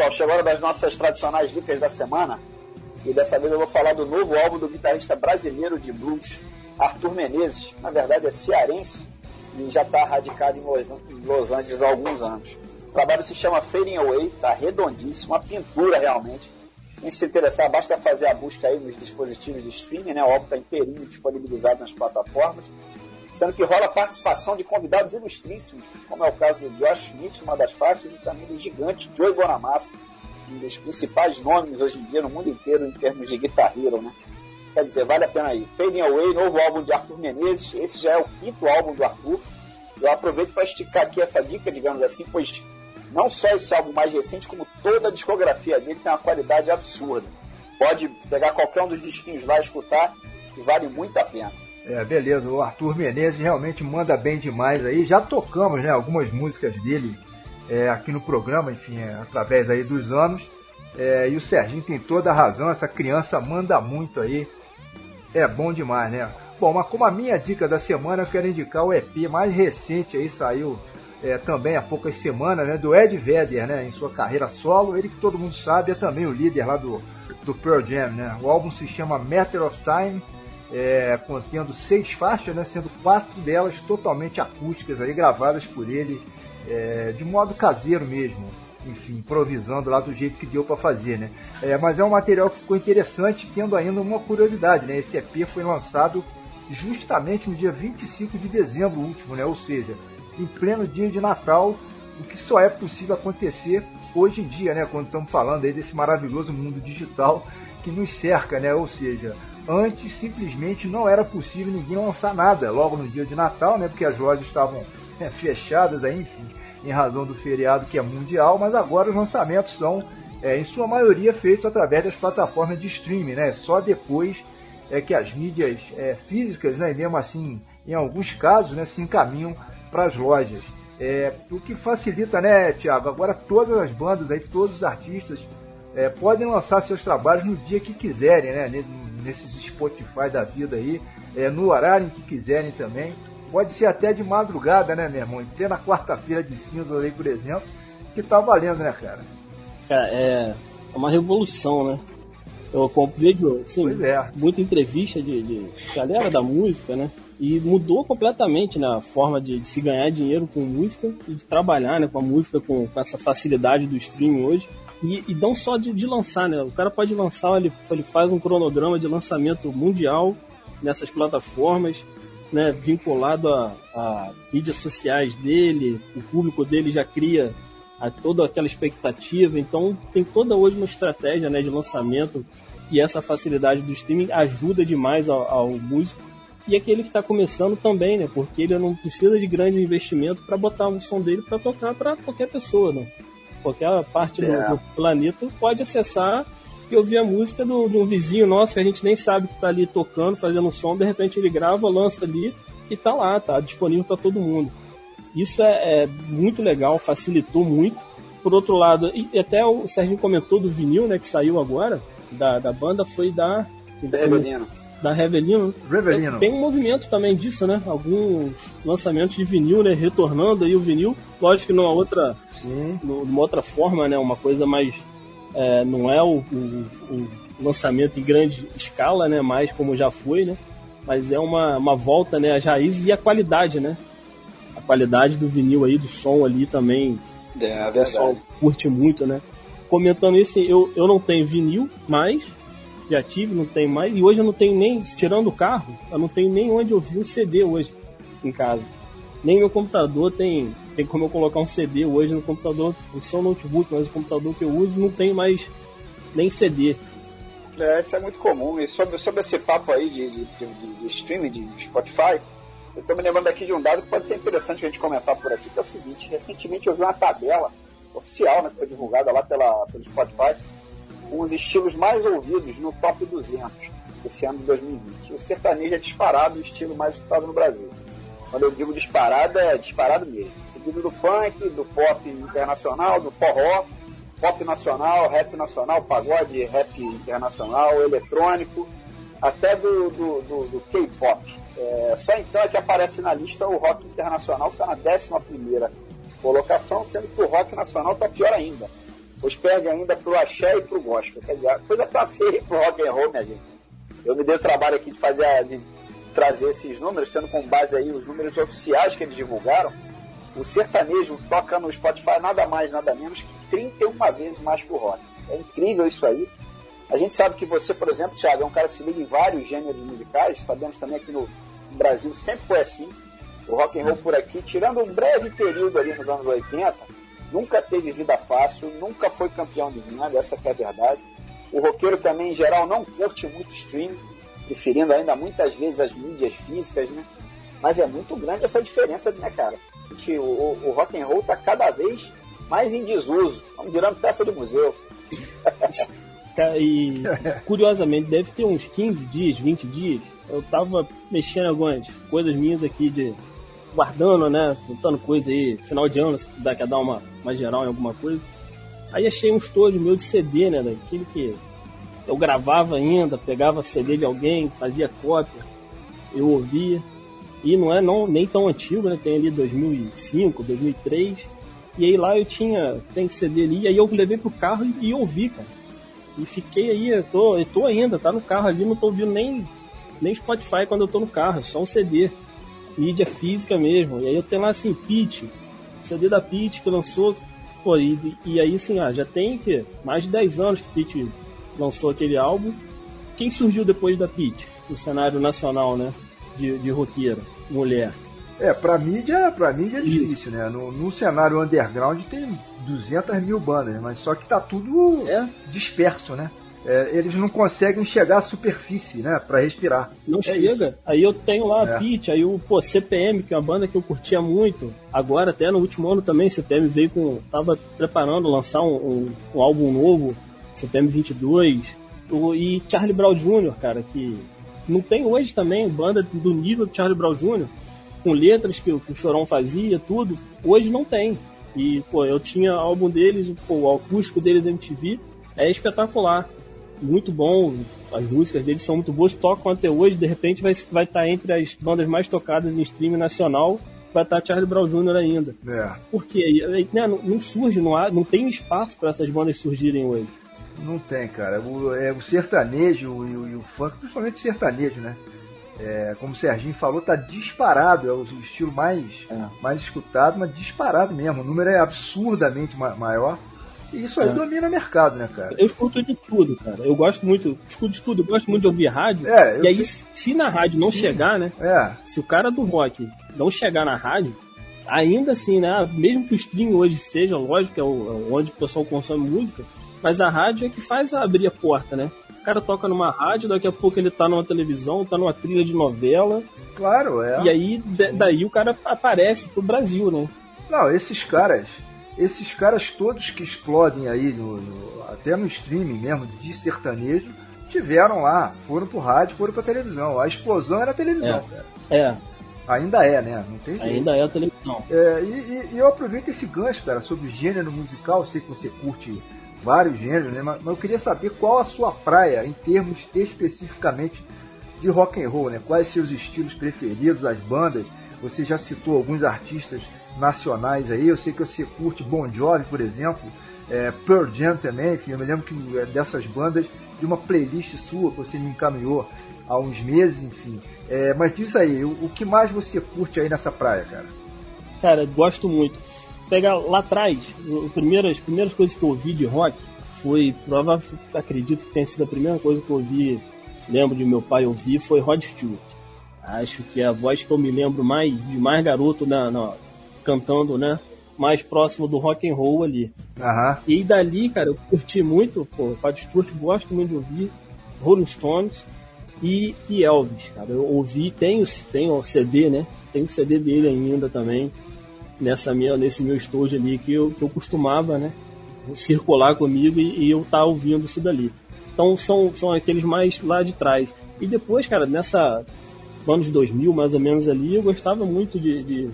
Pessoal, chegou a hora das nossas tradicionais dicas da semana. E dessa vez eu vou falar do novo álbum do guitarrista brasileiro de blues, Arthur Menezes. Na verdade é cearense e já está radicado em Los, em Los, Angeles há alguns anos. O trabalho se chama Fading Away, está redondíssimo, uma pintura realmente. Quem se interessar, basta fazer a busca aí nos dispositivos de streaming, né? O álbum está inteirinho disponibilizado nas plataformas sendo que rola a participação de convidados ilustríssimos, como é o caso do Josh Schmidt, uma das faixas, e também do gigante Joey Bonamassa, um dos principais nomes hoje em dia no mundo inteiro em termos de Guitar Hero, né? Quer dizer, vale a pena ir. Fading Away, novo álbum de Arthur Menezes, esse já é o quinto álbum do Arthur. Eu aproveito para esticar aqui essa dica, digamos assim, pois não só esse álbum mais recente, como toda a discografia dele tem uma qualidade absurda. Pode pegar qualquer um dos disquinhos lá e escutar, que vale muito a pena. É, beleza. O Arthur Menezes realmente manda bem demais aí. Já tocamos, né, algumas músicas dele é, aqui no programa, enfim, é, através aí dos anos. É, e o Serginho tem toda a razão, essa criança manda muito aí. É bom demais, né? Bom, mas como a minha dica da semana, eu quero indicar o EP mais recente aí, saiu é, também há poucas semanas, né? Do Ed Vedder, né? Em sua carreira solo. Ele que todo mundo sabe é também o líder lá do, do Pearl Jam, né? O álbum se chama Matter of Time é, contendo seis faixas, né, sendo quatro delas totalmente acústicas, aí, gravadas por ele é, de modo caseiro mesmo, enfim, improvisando lá do jeito que deu para fazer. Né? É, mas é um material que ficou interessante, tendo ainda uma curiosidade: né? esse EP foi lançado justamente no dia 25 de dezembro último, né? ou seja, em pleno dia de Natal, o que só é possível acontecer hoje em dia, né? quando estamos falando aí desse maravilhoso mundo digital que nos cerca, né? ou seja, Antes, simplesmente não era possível ninguém lançar nada logo no dia de Natal, né? Porque as lojas estavam é, fechadas, aí, enfim, em razão do feriado que é mundial. Mas agora os lançamentos são, é, em sua maioria, feitos através das plataformas de streaming, né? Só depois é que as mídias é, físicas, né? E mesmo assim, em alguns casos, né? Se encaminham para as lojas. É, o que facilita, né, Tiago? Agora todas as bandas aí, todos os artistas é, podem lançar seus trabalhos no dia que quiserem, né? nesses Spotify da vida aí, é, no horário em que quiserem também. Pode ser até de madrugada, né, meu irmão? Até na quarta-feira de cinzas aí, por exemplo, que tá valendo, né, cara? Cara, é, é uma revolução, né? Eu vejo, assim, é. muita entrevista de, de, galera da música, né? E mudou completamente né, a forma de, de, se ganhar dinheiro com música e de trabalhar né, com a música com, com essa facilidade do streaming hoje. E, e não só de, de, lançar, né? O cara pode lançar, ele, ele faz um cronograma de lançamento mundial nessas plataformas, né? Vinculado a, a mídias sociais dele, o público dele já cria a toda aquela expectativa. Então tem toda hoje uma estratégia né, de lançamento e essa facilidade do streaming ajuda demais ao, ao músico e aquele que está começando também, né? Porque ele não precisa de grande investimento para botar o som dele para tocar para qualquer pessoa, né? Qualquer parte é. do, do, planeta pode acessar e ouvir a música do, de um vizinho nosso que a gente nem sabe que está ali tocando, fazendo um som, de repente ele grava, lança ali e tá lá, tá disponível para todo mundo. Isso é, é, muito legal, facilitou muito. Por outro lado, e até o Serginho comentou do vinil, né, que saiu agora, da, da banda, foi da. Da Revelino. Revelino. Tem um movimento também disso, né? Alguns lançamentos de vinil, né? Retornando aí o vinil. Lógico que numa outra, Sim. numa outra forma, né? Uma coisa mais. É, não é o, o, o, lançamento em grande escala, né? Mais como já foi, né? Mas é uma, uma volta, né? Às raízes e a qualidade, né? A qualidade do vinil aí, do som ali também. É, é verdade. O pessoal curte muito, né? Comentando isso, eu, eu não tenho vinil, mas já tive, não tenho mais. E hoje eu não tenho nem, tirando o carro, eu não tenho nem onde ouvir um CD hoje em casa. Nem meu computador tem, tem como eu colocar um CD hoje no computador, não sou notebook, mas o computador que eu uso não tem mais nem CD. É, isso é muito comum. E sobre, sobre esse papo aí de, de, de, de streaming, de Spotify, eu estou me lembrando aqui de um dado que pode ser interessante a gente comentar por aqui, que é o seguinte, recentemente eu vi uma tabela oficial, né, que foi divulgada lá pela, pelo Spotify, os estilos mais ouvidos no top 200 esse ano de 2020. O sertanejo é disparado o estilo mais escutado no Brasil. Quando eu digo disparado, é disparado mesmo. Seguido do funk, do pop internacional, do forró, pop nacional, rap nacional, pagode, rap internacional, eletrônico, até do, do, do, do K-pop. É, só então é que aparece na lista o rock internacional, que está na 11 colocação, sendo que o rock nacional está pior ainda pois perde ainda pro axé e pro gospel. Quer dizer, a coisa tá feia pro rock and roll, minha gente. Eu me dei o trabalho aqui de fazer a, de trazer esses números, tendo como base aí os números oficiais que eles divulgaram. O sertanejo toca no Spotify nada mais, nada menos que 31 vezes mais que o rock. É incrível isso aí. A gente sabe que você, por exemplo, Thiago, é um cara que se liga em vários gêneros musicais. Sabemos também aqui no Brasil sempre foi assim. O rock and roll por aqui, tirando um breve período ali nos anos 80, nunca teve vida fácil, nunca foi campeão de nada, essa é a verdade. O roqueiro também, em geral, não curte muito streaming, preferindo ainda muitas vezes as mídias físicas, né? Mas é muito grande essa diferença, né, cara? Que o, o rock and roll tá cada vez mais em desuso, estamos virando peça de museu. e curiosamente, deve ter uns 15 dias, 20 dias, eu tava mexendo algumas coisas minhas aqui de guardando, né? Juntando coisa aí, final de ano, se dá quer dar uma, uma geral em alguma coisa. Aí achei um estojo meu de CD, né? Daquele que eu gravava ainda, pegava CD de alguém, fazia cópia, eu ouvia. E não é não, nem tão antigo, né? Tem ali 2005, 2003. E aí lá eu tinha, tem CD ali, aí eu levei pro carro e, e ouvi, cara. E fiquei aí, eu tô, eu tô ainda, tá no carro ali, não tô ouvindo nem, nem Spotify quando eu tô no carro, é só um CD mídia física mesmo. E aí eu tenho lá assim, Pitch, CD da Pitch que lançou, pô, e, e aí assim, ah, já tem que mais de 10 anos que Pitch lançou aquele álbum. Quem surgiu depois da Pitch? No cenário nacional, né? De, de roqueira, mulher. É, pra mídia, pra mídia é difícil, Isso. né? No, no, cenário underground tem 200 mil bandas, mas só que tá tudo é. disperso, né? É, eles não conseguem chegar à superfície, né, para respirar. Não é chega. Isso. Aí eu tenho lá a é. Pit, aí o pô, CPM, que é uma banda que eu curtia muito. Agora, até no último ano também, CPM veio com. tava preparando lançar um, um, um álbum novo, CPM 22. O, e Charlie Brown Jr., cara, que não tem hoje também banda do nível de Charlie Brown Jr., com letras que, que o Chorão fazia, tudo. Hoje não tem. E, pô, eu tinha álbum deles, pô, o acústico deles MTV é espetacular muito bom, as músicas deles são muito boas, tocam até hoje, de repente vai estar vai tá entre as bandas mais tocadas em streaming nacional, vai estar tá Charlie Brown Jr. ainda. É. Por quê? Né, não, não, surge, não, há, não tem espaço para essas bandas surgirem hoje. Não tem, cara. O, é, o sertanejo e o, e o funk, principalmente o sertanejo, né? É, como o Serginho falou, tá disparado, é o estilo mais, é. mais escutado, mas disparado mesmo. O número é absurdamente maior. E isso aí é. domina o mercado, né, cara? Eu escuto de tudo, cara. Eu gosto muito, escuto de tudo. Eu gosto muito de ouvir rádio. É, e aí, sei. se na rádio não Sim. chegar, né? É. Se o cara do rock não chegar na rádio, ainda assim, né? Mesmo que o stream hoje seja, lógico, é, é onde o pessoal consome música, mas a rádio é que faz abrir a porta, né? O cara toca numa rádio, daqui a pouco ele tá numa televisão, tá numa trilha de novela. Claro, é. E aí, daí o cara aparece pro Brasil, né? Não, esses caras, esses caras todos que explodem aí, no, no, até no streaming mesmo, de sertanejo, tiveram lá, foram pro rádio, foram pra televisão. A explosão era a televisão, é. É. Ainda é, né? Não tem jeito. Ainda é a televisão. É, e, e, eu aproveito esse gancho, cara, sobre o gênero musical. Sei que você curte vários gêneros, né? Mas, mas eu queria saber qual a sua praia em termos especificamente de rock and roll, né? Quais seus estilos preferidos, as bandas? Você já citou alguns artistas nacionais aí. Eu sei que você curte Bon Jovi, por exemplo, é, Pearl Jam também. Enfim, eu me lembro que é, dessas bandas de uma playlist sua que você me encaminhou há uns meses, enfim. É, mas diz aí, o, o, que mais você curte aí nessa praia, cara? Cara, gosto muito. Pegar lá atrás, as primeiras coisas que eu ouvi de rock foi, provavelmente, acredito que tenha sido a primeira coisa que eu ouvi, lembro de meu pai ouvir, foi Rod Stewart. Acho que é a voz que eu me lembro mais de mais garoto na, na cantando, né? Mais próximo do rock and roll ali. Uhum. E dali, cara, eu curti muito, pô, Pat Stewart, gosto muito de ouvir, Rolling Stones e, e Elvis, cara. Eu ouvi, tenho, tenho o CD, né? Tem o CD dele ainda também, nessa minha, nesse meu estojo ali, que eu, que eu costumava, né? Circular comigo e, e eu tá ouvindo isso dali. Então são, são aqueles mais lá de trás. E depois, cara, nessa anos 2000, mais ou menos ali, eu gostava muito de, de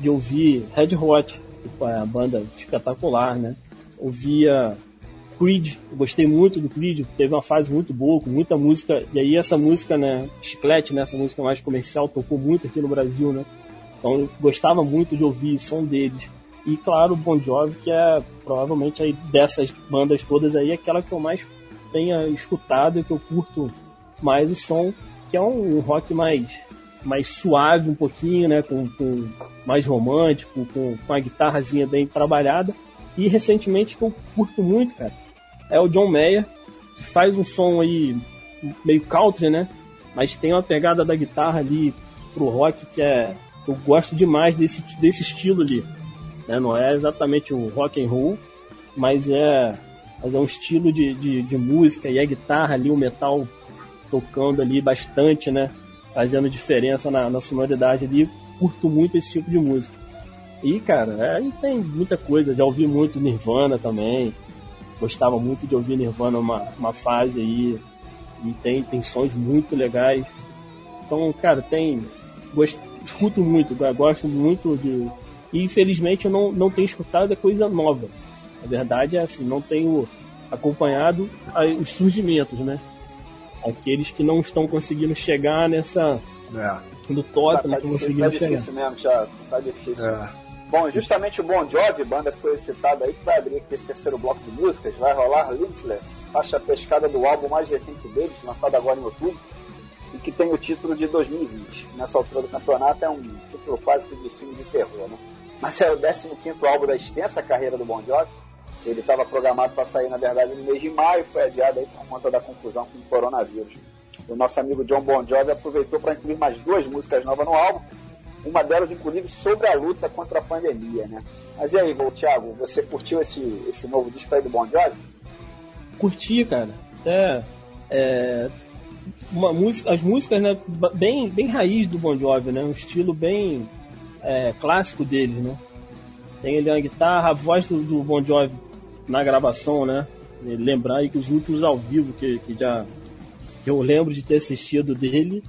de ouvir Red Hot, que é a banda espetacular, né? Ouvia Creed, gostei muito do Creed, teve uma fase muito boa, com muita música, e aí essa música, né, chiclete, né, essa música mais comercial, tocou muito aqui no Brasil, né? Então gostava muito de ouvir o som deles. E claro, Bon Jovi, que é provavelmente aí dessas bandas todas aí, aquela que eu mais tenha escutado e que eu curto mais o som, que é um, um rock mais, mais suave um pouquinho, né? Com, com mais romântico, com, com a guitarrazinha bem trabalhada. E recentemente que eu curto muito, cara, é o John Mayer, que faz um som aí meio country, né? Mas tem uma pegada da guitarra ali pro rock que é. Eu gosto demais desse, desse estilo ali. Né? Não é exatamente o rock and roll, mas é, mas é um estilo de, de, de música e a guitarra ali, o metal tocando ali bastante, né? Fazendo diferença na, na sonoridade ali. Curto muito esse tipo de música. E, cara, aí tem muita coisa. Já ouvi muito Nirvana também. Gostava muito de ouvir Nirvana uma, uma fase aí. E tem, tem sons muito legais. Então, cara, tem. Gosto, escuto muito, gosto muito de. E infelizmente eu não, não tenho escutado coisa nova. A verdade é assim, não tenho acompanhado os surgimentos, né? Aqueles que não estão conseguindo chegar nessa. É. No top, tá, tá não conseguindo tá chegar. difícil mesmo, já. Tá difícil. É. Bom, justamente o Bon Jovi, banda que foi citada aí, que vai abrir aqui esse terceiro bloco de músicas, vai rolar Limitless, faixa pescada do álbum mais recente deles, lançado agora em outubro, e que tem o título de 2020. Nessa altura do campeonato é um título quase que de filme de terror, né? Mas é o 15 álbum da extensa carreira do Bon Jovi. Ele estava programado para sair, na verdade, no mês de maio, foi adiado aí por conta da confusão com o coronavírus. O nosso amigo John Bon Jovi aproveitou para incluir mais duas músicas novas no álbum, uma delas, inclusive, sobre a luta contra a pandemia, né? Mas e aí, Thiago, você curtiu esse, esse novo disco aí do Bon Jovi? Curti, cara. É, é uma música, as músicas, né, bem, bem raiz do Bon Jovi, né? Um estilo bem é, clássico dele, né? Tem ali uma guitarra, a voz do, do Bon Jovi na gravação, né? Lembrar aí que os últimos ao vivo que, que já eu lembro de ter assistido dele,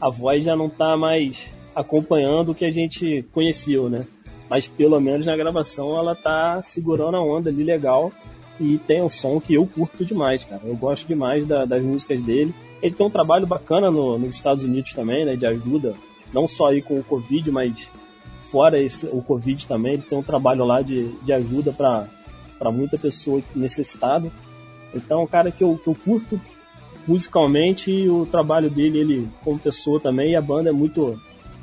a voz já não tá mais acompanhando o que a gente conheceu, né? Mas pelo menos na gravação ela tá segurando a onda ali legal e tem um som que eu curto demais, cara. Eu gosto demais da, das músicas dele. Ele tem um trabalho bacana no, nos Estados Unidos também, né? De ajuda, não só aí com o Covid, mas fora esse, o Covid também. Ele tem um trabalho lá de, de ajuda para muita pessoa necessitada. Então, um cara que eu, que eu curto musicalmente e o trabalho dele, ele como pessoa também, e a banda é muito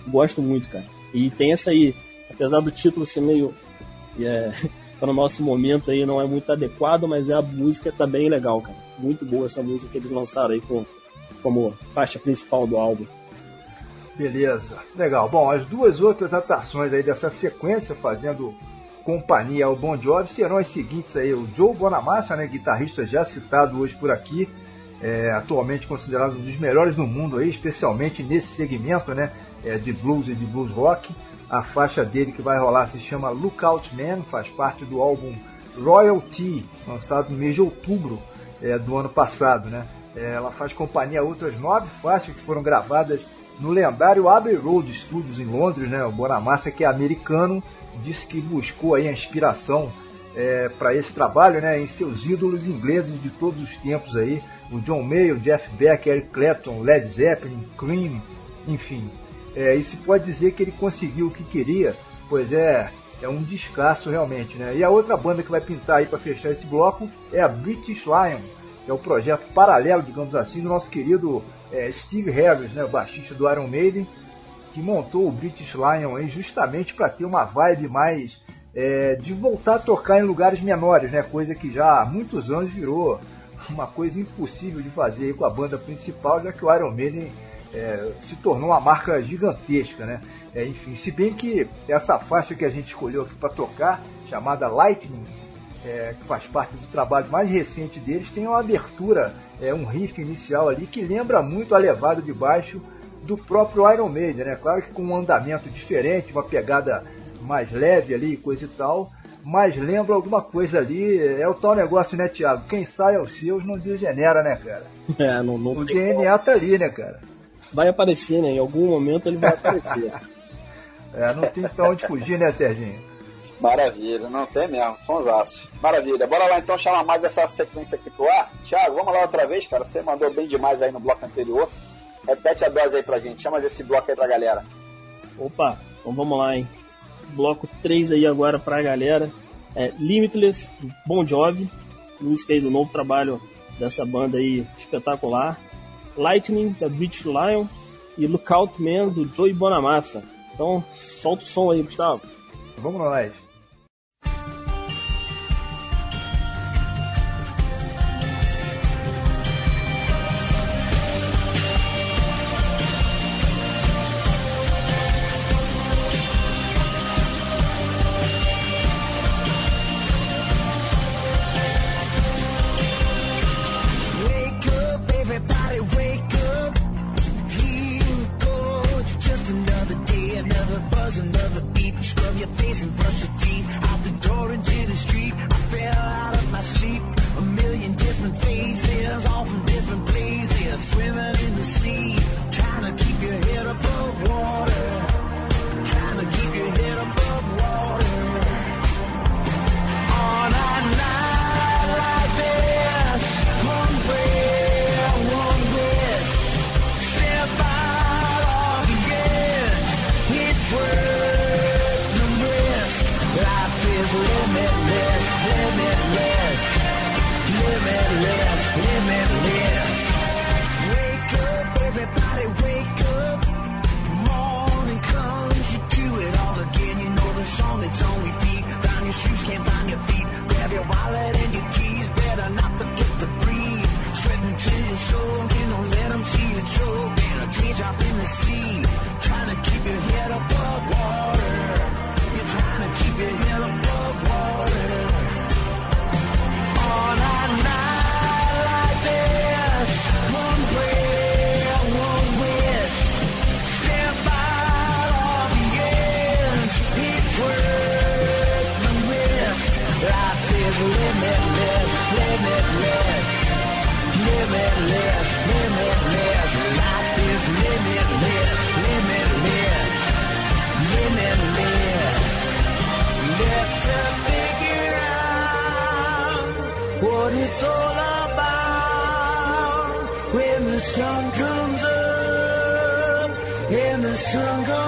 gosto muito, cara. E tem essa aí, apesar do título ser meio. É, para o nosso momento aí não é muito adequado, mas é a música tá bem legal, cara. Muito boa essa música que eles lançaram aí com, como faixa principal do álbum. Beleza, legal. Bom, as duas outras atrações aí dessa sequência fazendo companhia ao Bon Jovi serão as seguintes aí, o Joe Bonamassa, né, guitarrista já citado hoje por aqui, é, atualmente considerado um dos melhores no mundo aí, especialmente nesse segmento, né, é, de blues e de blues rock. A faixa dele que vai rolar se chama Lookout Man, faz parte do álbum Royalty, lançado no mês de outubro é, do ano passado. Né? É, ela faz companhia a outras nove faixas que foram gravadas no lendário Abbey Road Studios em Londres. Né? O Bonamassa, que é americano, disse que buscou aí a inspiração é, para esse trabalho né, em seus ídolos ingleses de todos os tempos aí, o John Mayer, Jeff Beck, Eric Clapton, Led Zeppelin, Cream, enfim. É, e se pode dizer que ele conseguiu o que queria, pois é, é um descasso realmente, né? E a outra banda que vai pintar aí para fechar esse bloco é a British Lion, que é o projeto paralelo, digamos assim, do nosso querido é, Steve Harris, né, o baixista do Iron Maiden, que montou o British Lion aí justamente para ter uma vibe mais é, de voltar a tocar em lugares menores, né? Coisa que já há muitos anos virou uma coisa impossível de fazer com a banda principal, já que o Iron Maiden é, se tornou uma marca gigantesca, né? É, enfim, se bem que essa faixa que a gente escolheu aqui para tocar, chamada Lightning, é, que faz parte do trabalho mais recente deles, tem uma abertura, é, um riff inicial ali que lembra muito a levada de baixo do próprio Iron Maiden, né? Claro que com um andamento diferente, uma pegada mais leve ali, coisa e tal, mas lembra alguma coisa ali. É o tal negócio, né, Thiago? Quem sai aos seus não degenera, né, cara? É, não, não o DNA como. tá ali, né, cara? vai aparecer, né? Em algum momento ele vai aparecer. é, não tem pra onde fugir, né, Serginho? Maravilha, não tem mesmo, sonsaço. Maravilha, bora lá então chamar mais essa sequência aqui pro ar. Thiago, vamos lá outra vez, cara. Você mandou bem demais aí no bloco anterior. Repete a dose aí pra gente, chama esse bloco aí pra galera. Opa, então vamos lá, hein? Bloco 3 aí agora pra galera. É Limitless, Bon Jovi, música aí do novo trabalho dessa banda aí espetacular. Lightning, da British Lion, e Lookout Man, do Joey Bonamassa. Então, solta o som aí, Gustavo. Vamos lá,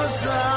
was dry.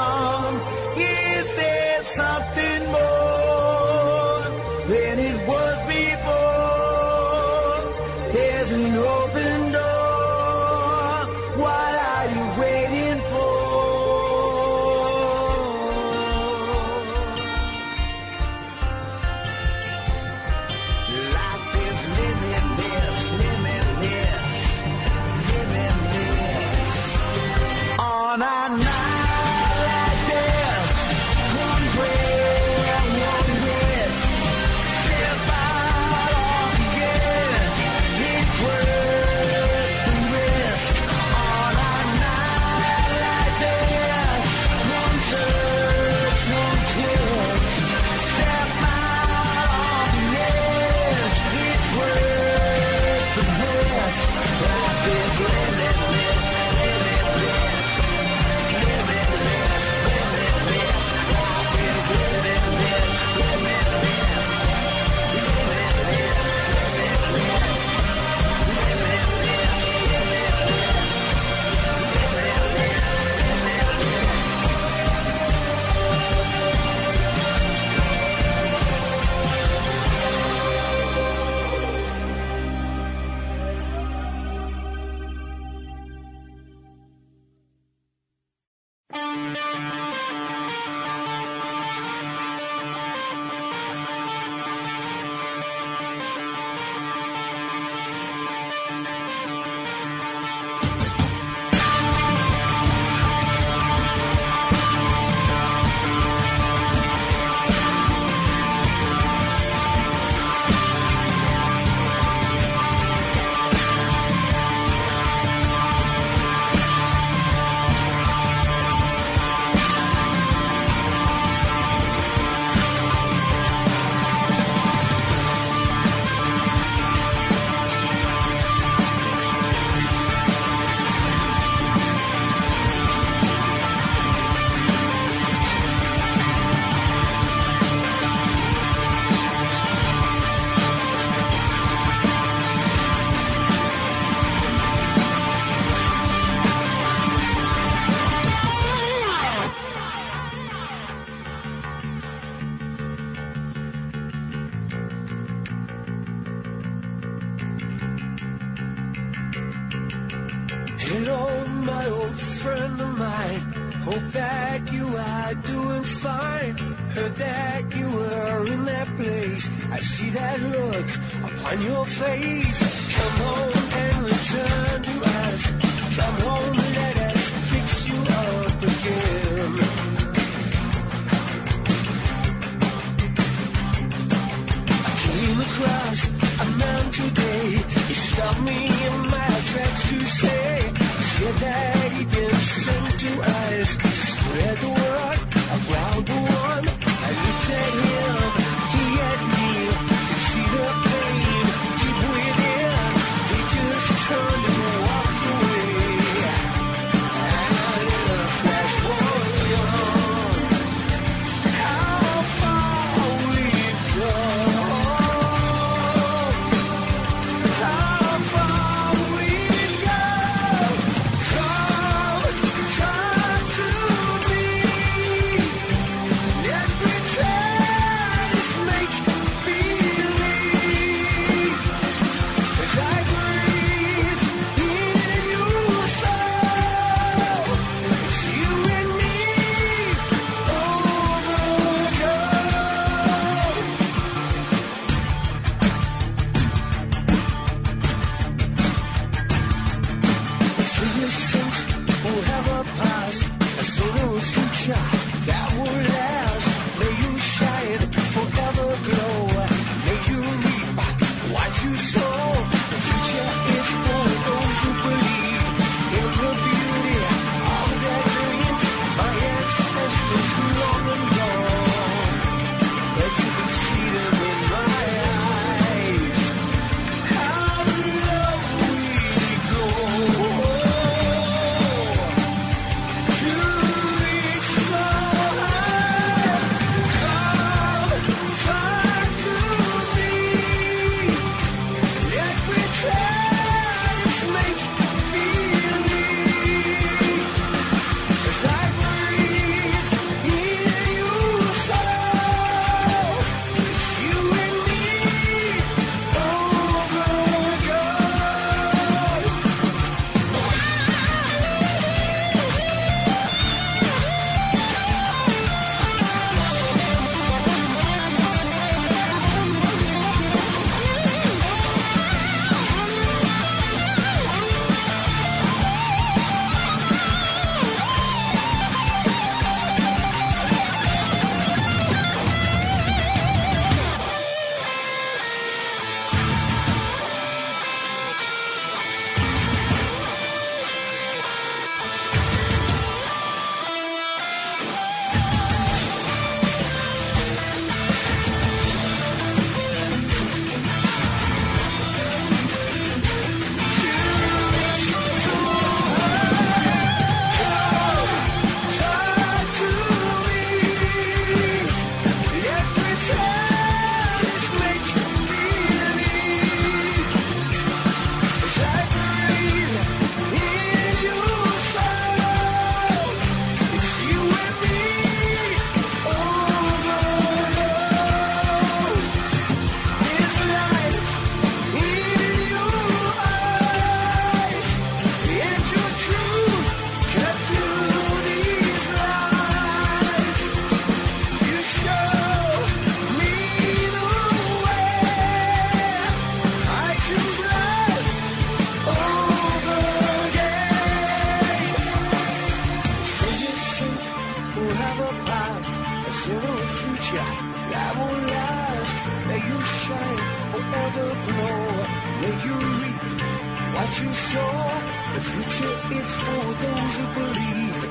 sure the future is for those who believe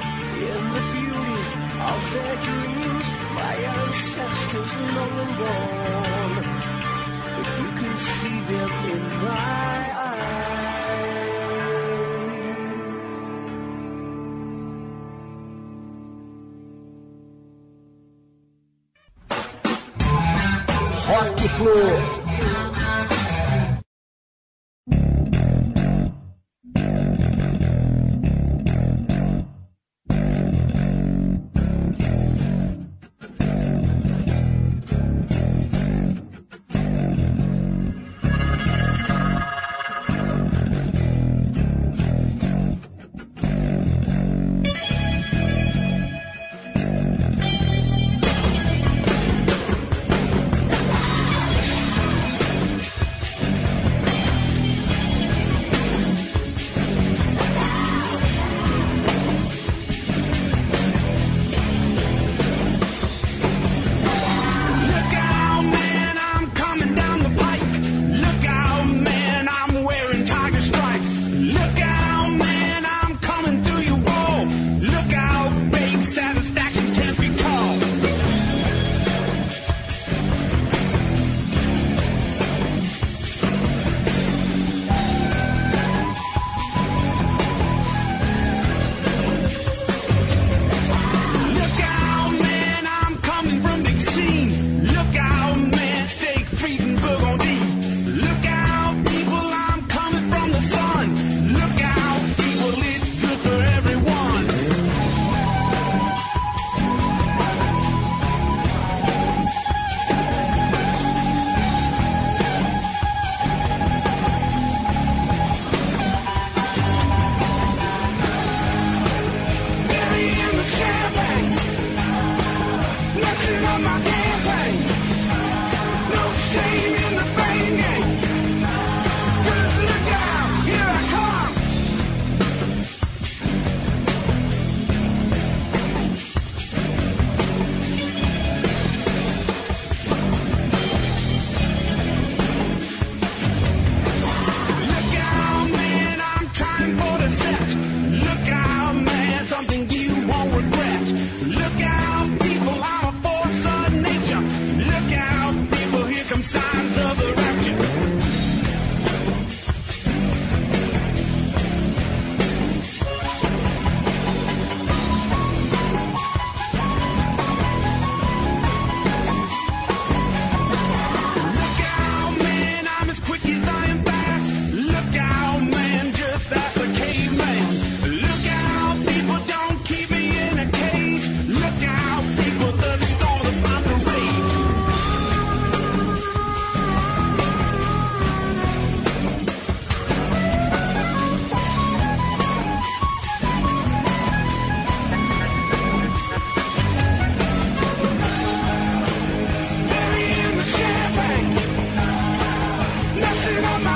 in the beauty of their dreams. My ancestors long and gone, but you can see them in my eyes. Rock Floor.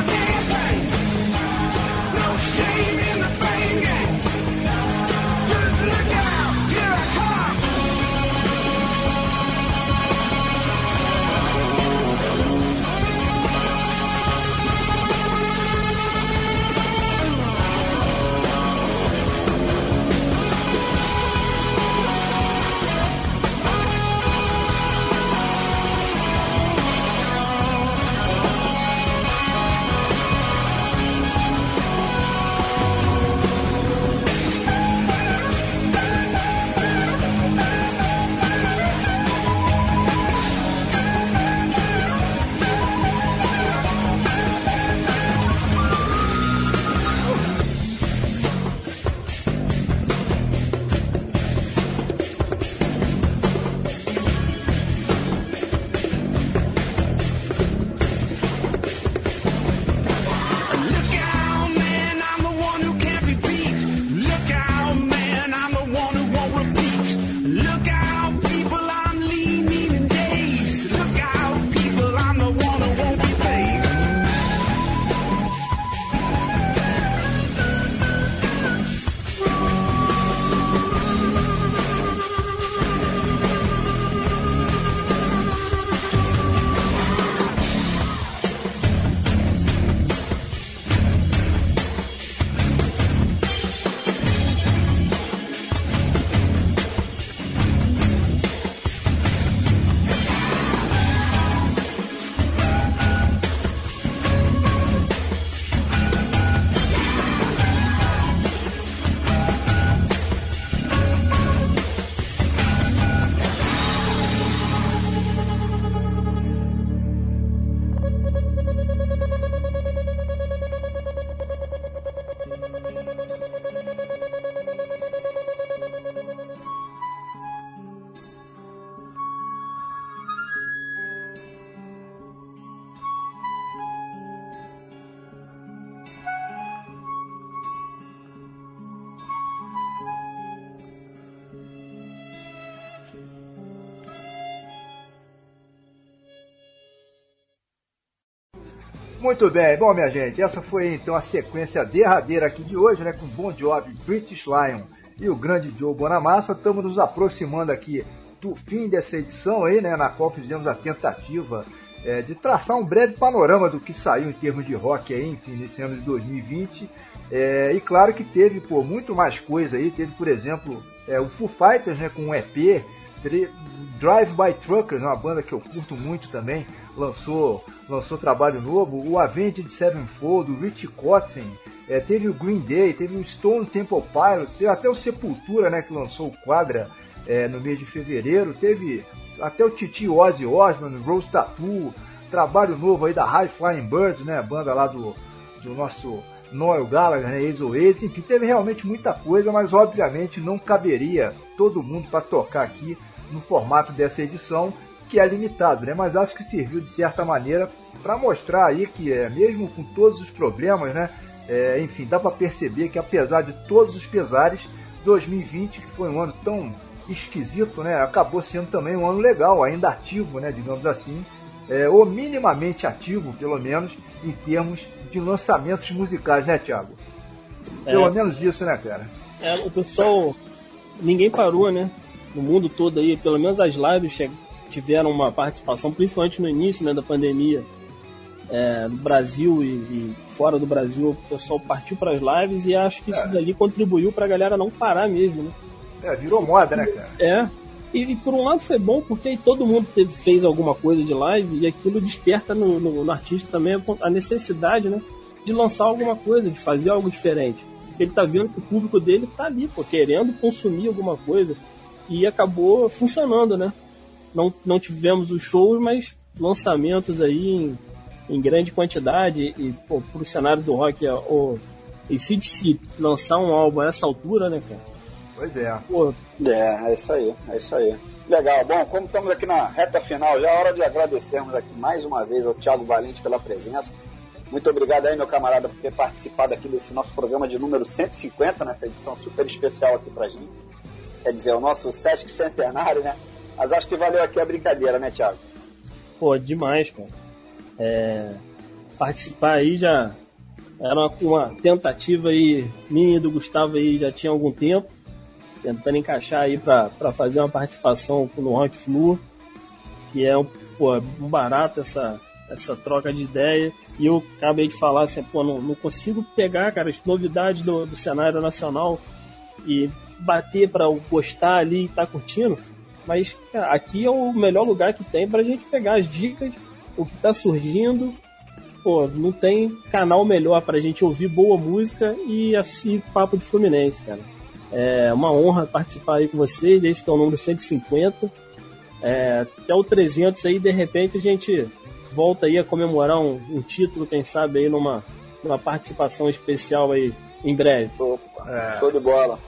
Ed. Muito bem, bom minha gente, essa foi então a sequência derradeira aqui de hoje, né, com Bon Jovi, British Lion e o grande Joe Bonamassa. Estamos nos aproximando aqui do fim dessa edição aí, né, na qual fizemos a tentativa é, de traçar um breve panorama do que saiu em termos de rock aí, enfim, nesse ano de 2020. É, e claro que teve, pô, muito mais coisa aí. Teve, por exemplo, é, o Foo Fighters, né, com um EP, Drive By Truckers, uma banda que eu curto muito também, lançou, lançou trabalho novo. O Avenged Sevenfold, o Rich Kotzen, é, teve o Green Day, teve o Stone Temple Pilots, até o Sepultura, né, que lançou o Quadra é, no mês de fevereiro. Teve até o Titi Ozzy Osbourne, Rose Tattoo, trabalho novo aí da High Flying Birds, né, banda lá do, do nosso Noel Gallagher, né, ex ex, enfim, teve realmente muita coisa, mas obviamente não caberia todo mundo para tocar aqui no formato dessa edição, que é limitado, né? Mas acho que serviu de certa maneira para mostrar aí que é, mesmo com todos os problemas, né? É, enfim, dá para perceber que apesar de todos os pesares, 2020, que foi um ano tão esquisito, né? Acabou sendo também um ano legal, ainda ativo, né? Digamos assim, é, ou minimamente ativo, pelo menos, em termos de lançamentos musicais, né, Thiago? Pelo É. menos isso, né, cara? É, o pessoal. Ninguém parou, né? No mundo todo aí, pelo menos as lives tiveram uma participação, principalmente no início né, da pandemia. É, no Brasil e, e fora do Brasil, o pessoal partiu para as lives e acho que isso É. dali contribuiu para a galera não parar mesmo, né? É, virou moda, né, cara? É. E, e por um lado foi bom porque aí todo mundo teve- fez alguma coisa de live e aquilo desperta no, no- no artista também a, necessidade, né? De lançar alguma coisa, de fazer algo diferente. Ele tá vendo que o público dele tá ali, pô, querendo consumir alguma coisa. E acabou funcionando, né? Não, não tivemos os shows, mas lançamentos aí em, em grande quantidade. E, pô, pro cenário do rock, o ACDC lançar um álbum a essa altura, né, cara? Pois é. Pô, É, é isso aí, é isso aí. Legal, bom, como estamos aqui na reta final, já é hora de agradecermos aqui mais uma vez ao Thiago Valente pela presença. Muito obrigado aí, meu camarada, por ter participado aqui desse nosso programa de número 150, nessa edição super especial aqui pra gente. Quer dizer, o nosso Sesc Centenário, né? Mas acho que valeu aqui a brincadeira, né, Thiago? Pô, demais, cara. É, participar aí já era uma, uma tentativa aí minha e do Gustavo aí já tinha algum tempo, tentando encaixar aí pra fazer uma participação no Rock Flu, que é um, pô, um barato essa, essa troca de ideia. E eu acabei de falar assim, pô, não, não consigo pegar, cara, as novidades do, do cenário nacional e bater eu postar ali e tá curtindo. Mas cara, aqui é o melhor lugar que tem pra gente pegar as dicas, o que tá surgindo. Pô, não tem canal melhor pra gente ouvir boa música e assistir papo de Fluminense, cara. É uma honra participar aí com vocês, esse que é o número 150. É, até o 300 aí, de repente, a gente volta aí a comemorar um, um título, quem sabe aí numa, numa participação especial aí em breve. Show, É. show de bola.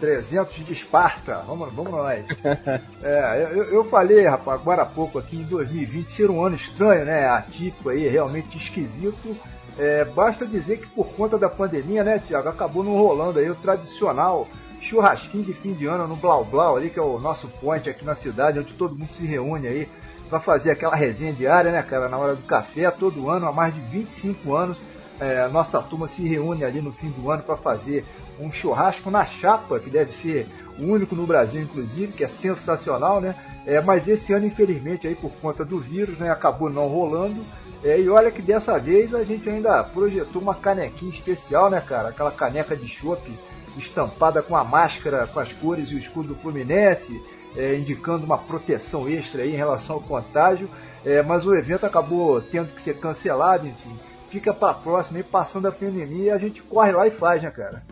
300 de Esparta, vamos, vamos nós. É, eu, eu falei, rapaz, agora há pouco aqui em 2020 ser um ano estranho, né? Atípico aí, realmente esquisito. É, basta dizer que por conta da pandemia, né, Tiago, acabou não rolando aí o tradicional churrasquinho de fim de ano no Blau Blau ali, que é o nosso point aqui na cidade, onde todo mundo se reúne aí para fazer aquela resenha diária, né, cara, na hora do café, todo ano, há mais de 25 anos, é, nossa turma se reúne ali no fim do ano para fazer um churrasco na chapa, que deve ser o único no Brasil, inclusive, que é sensacional, né? É, mas esse ano, infelizmente, aí por conta do vírus, né, acabou não rolando. É, e olha que dessa vez a gente ainda projetou uma canequinha especial, né, cara? Aquela caneca de chopp estampada com a máscara, com as cores e o escudo do Fluminense, é, indicando uma proteção extra aí em relação ao contágio. É, mas o evento acabou tendo que ser cancelado, enfim. Fica pra próxima aí, passando a pandemia, a gente corre lá e faz, né, cara?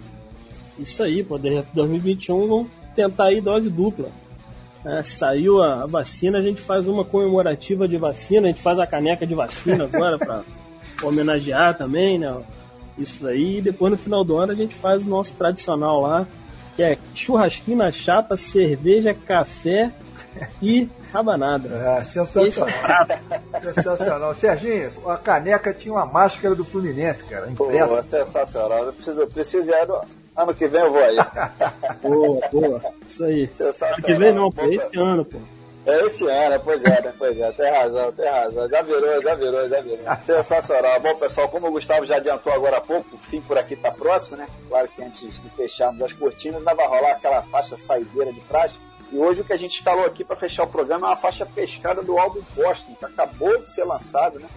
Isso aí, pô, de 2021 vamos tentar aí dose dupla. É, saiu a, a vacina, a gente faz uma comemorativa de vacina, a gente faz a caneca de vacina agora para homenagear também, né? Isso aí, e depois no final do ano a gente faz o nosso tradicional lá, que é churrasquinho na chapa, cerveja, café e rabanada. É, é sensacional. Sensacional. Serginho, a caneca tinha uma máscara do Fluminense, cara, Pô, impressa. sensacional. Eu preciso, eu preciso ir ano, ano que vem eu vou aí. Boa, boa. Isso aí. Sensacional. Ano que vem não, pô, Bom, esse ano, pô. É esse ano, pois é, né? Pois é, tem razão, tem razão. Já virou, já virou, já virou. Sensacional. Bom, pessoal, como o Gustavo já adiantou agora há pouco, o fim por aqui tá próximo, né? Claro que antes de fecharmos as cortinas, ainda vai rolar aquela faixa saideira de praxe. E hoje o que a gente escalou aqui para fechar o programa é uma faixa pescada do álbum Boston, que acabou de ser lançado, né?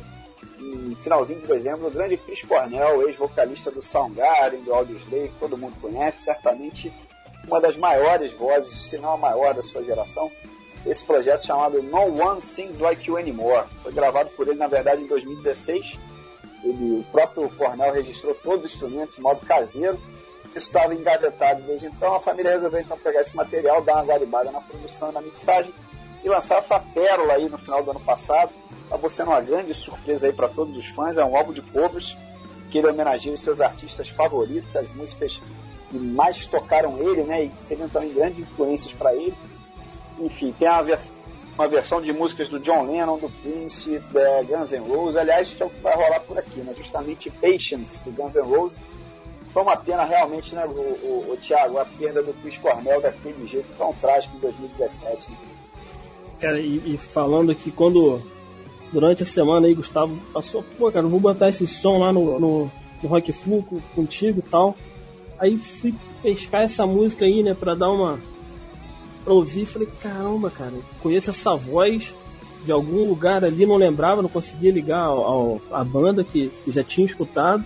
Em finalzinho de dezembro, o grande Chris Cornell, ex-vocalista do Soundgarden, do Audioslave, que todo mundo conhece, certamente uma das maiores vozes, se não a maior da sua geração. Esse projeto chamado No One Sings Like You Anymore. Foi gravado por ele, na verdade, em 2016. Ele, o próprio Cornell registrou todos os instrumentos de modo caseiro. Estava engavetado desde então. A família resolveu então pegar esse material, dar uma garibada na produção e na mixagem e lançar essa pérola aí no final do ano passado. Acabou sendo uma grande surpresa aí para todos os fãs. É um álbum de covers que ele homenageia os seus artistas favoritos, as músicas que mais tocaram ele, né? E seriam também grandes influências para ele. Enfim, tem uma, vers uma versão de músicas do John Lennon, do Prince, da Guns N' Roses, aliás, é o que vai rolar por aqui, né? Justamente Patience, do Guns N' Roses, foi uma pena realmente, né, o, o, o Thiago, a perda do Chris Cornell daquele jeito tão trágico em 2017. Né? Cara, e, e, falando que quando durante a semana aí, Gustavo passou, pô, cara, vou botar esse som lá no, no, no Rock Flu contigo e tal. Aí fui pescar essa música aí, né, pra dar uma. pra ouvir. Falei, caramba, cara, conheço essa voz de algum lugar ali, não lembrava, não conseguia ligar ao, ao a banda que, que já tinha escutado.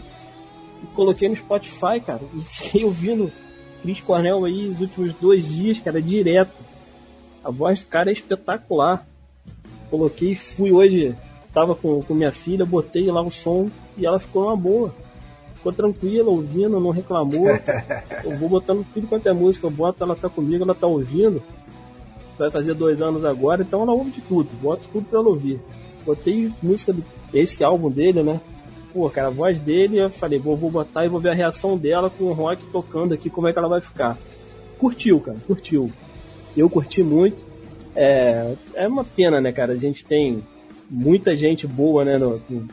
E coloquei no Spotify, cara, e fiquei ouvindo Chris Cornell aí os últimos dois dias, cara, direto. A voz do cara é espetacular. Coloquei, fui hoje, tava com, com minha filha, botei lá o som e ela ficou uma boa. Ficou tranquila, ouvindo, não reclamou. Eu vou botando tudo quanto é música, eu boto, ela tá comigo, ela tá ouvindo. Vai fazer dois anos agora, então ela ouve de tudo, boto tudo pra ela ouvir. Botei música desse álbum dele, né? Pô, cara, a voz dele, eu falei, vou, vou botar e vou ver a reação dela com o rock tocando aqui, como é que ela vai ficar. Curtiu, cara, curtiu. Eu curti muito. É, é uma pena, né, cara? A gente tem muita gente boa, né, no, no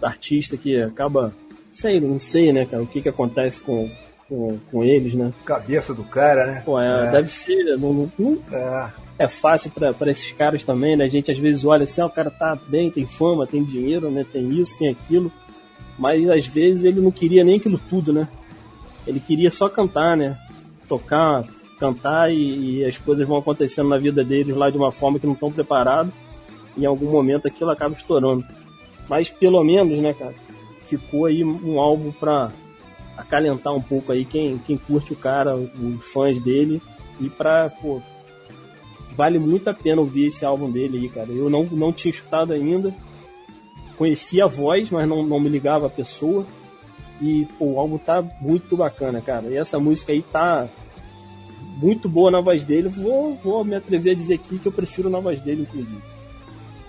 artista que acaba, sei, não sei, né, cara, o que que acontece com, com, com eles, né? Cabeça do cara, né? Pô, é, é. deve ser, não, não é. é. fácil para esses caras também, né? A gente às vezes olha assim, ah, o cara tá bem, tem fama, tem dinheiro, né? Tem isso, tem aquilo, mas às vezes ele não queria nem aquilo tudo, né? Ele queria só cantar, né? Tocar, cantar e, e, as coisas vão acontecendo na vida deles lá de uma forma que não estão preparados. E em algum momento aquilo acaba estourando. Mas pelo menos, né, cara, ficou aí um álbum pra acalentar um pouco aí quem, quem curte o cara, os fãs dele. E pra, pô, vale muito a pena ouvir esse álbum dele aí, cara. Eu não, não tinha escutado ainda. Conhecia a voz, mas não, não me ligava a pessoa. E pô, o álbum tá muito bacana, cara. E essa música aí tá muito boa na voz dele. Vou, vou me atrever a dizer aqui que eu prefiro na voz dele, inclusive.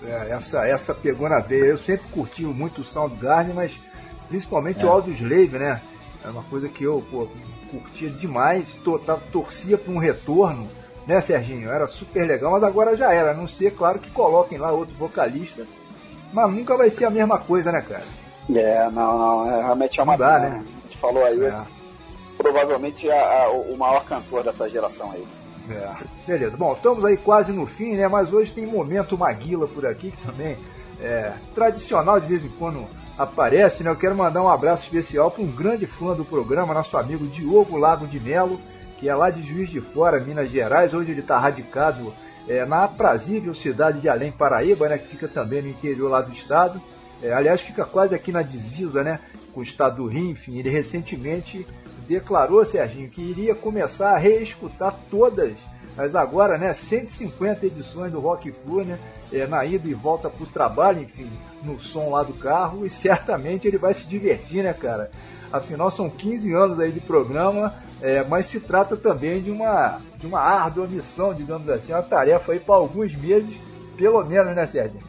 É, essa, essa pegou na veia. Eu sempre curti muito o Soundgarden, mas principalmente é. o Audio Slave, né? É uma coisa que eu pô, curtia demais, to, tá, torcia para um retorno, né, Serginho? Era super legal, mas agora já era. A não ser, claro, que coloquem lá outro vocalista, mas nunca vai ser a mesma coisa, né, cara? É, não, não. É, realmente é uma. Não dá, né? A gente falou aí. É provavelmente a, a, o maior cantor dessa geração aí. É, beleza. Bom, estamos aí quase no fim, né? Mas hoje tem momento Maguila por aqui, que também é tradicional de vez em quando aparece, né? Eu quero mandar um abraço especial para um grande fã do programa, nosso amigo Diogo Lago de Melo, que é lá de Juiz de Fora, Minas Gerais. Hoje ele está radicado é, na aprazível cidade de Além Paraíba, né? Que fica também no interior lá do estado. É, aliás, fica quase aqui na divisa, né? Com o estado do Rio, enfim. Ele recentemente declarou, Serginho, que iria começar a reescutar todas mas agora, né, 150 edições do Rock Flu, né, é, na ida e volta para o trabalho, enfim, no som lá do carro, e certamente ele vai se divertir, né, cara? Afinal, são 15 anos aí de programa, é, mas se trata também de uma, de uma árdua missão, digamos assim, uma tarefa aí para alguns meses, pelo menos, né, Sérgio?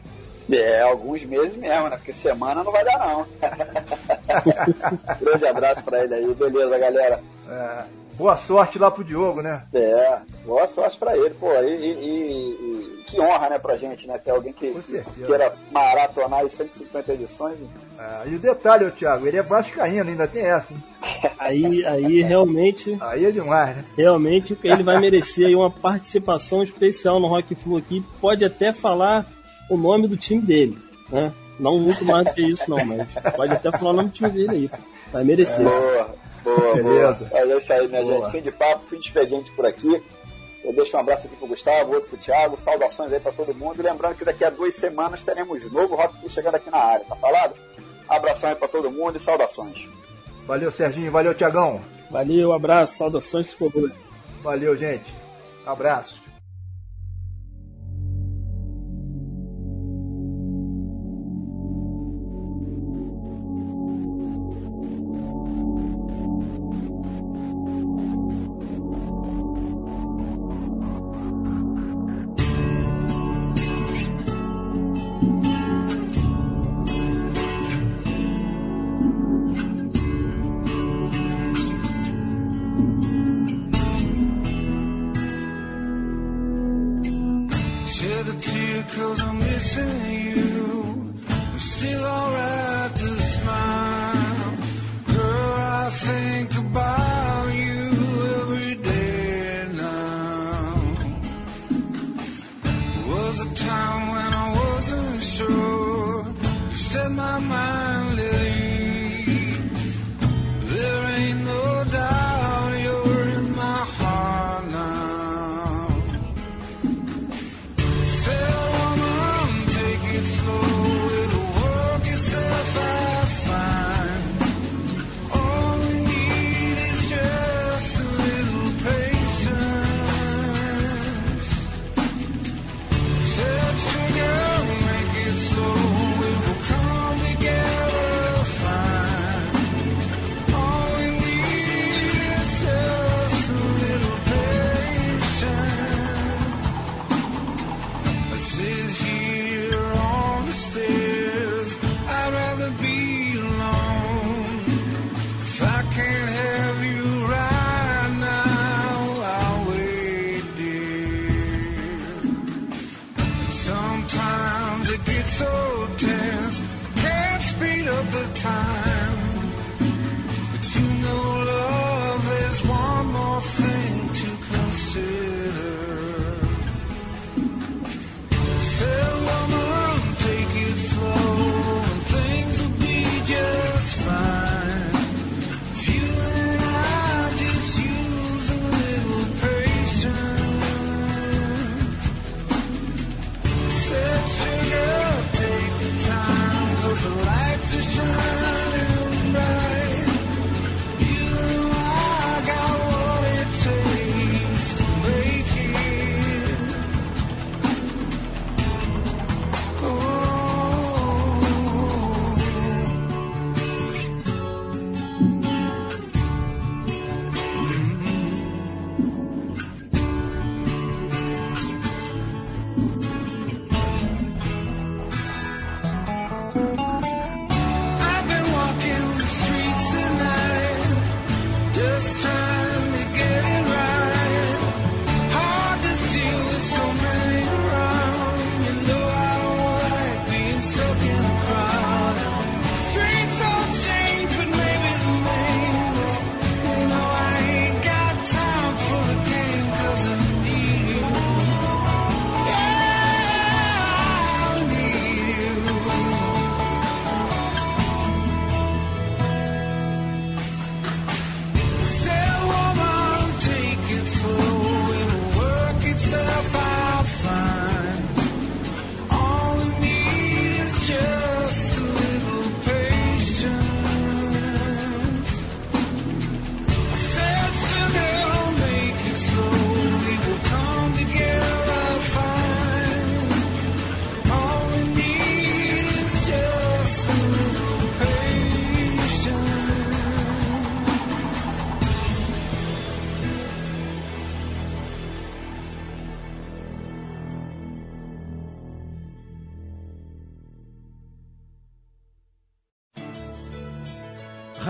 É, alguns meses mesmo, né? Porque semana não vai dar, não. Grande abraço para ele aí. Beleza, galera. É, boa sorte lá pro Diogo, né? É, boa sorte para ele, pô. E, e, e, que honra, né, pra gente, né? Ter alguém que, que queira maratonar as 150 edições. É, e o detalhe, Thiago, ele é vascaíno, ainda tem essa, hein? Aí, aí realmente. Aí é demais, né? Realmente ele vai merecer aí uma participação especial no Rock Flu aqui. Pode até falar o nome do time dele, né? Não muito mais do que isso, não, mas pode até falar o nome do time dele aí. Vai merecer. Boa, boa, Beleza. boa. É isso aí, minha boa. gente. Fim de papo, fim de expediente por aqui. Eu deixo um abraço aqui pro Gustavo, outro pro Thiago, saudações aí para todo mundo. E lembrando que daqui a duas semanas teremos novo Rock chegando aqui na área, tá falado? Abração aí para todo mundo e saudações. Valeu, Serginho. Valeu, Tiagão. Valeu, abraço, saudações, Valeu, gente. Abraço.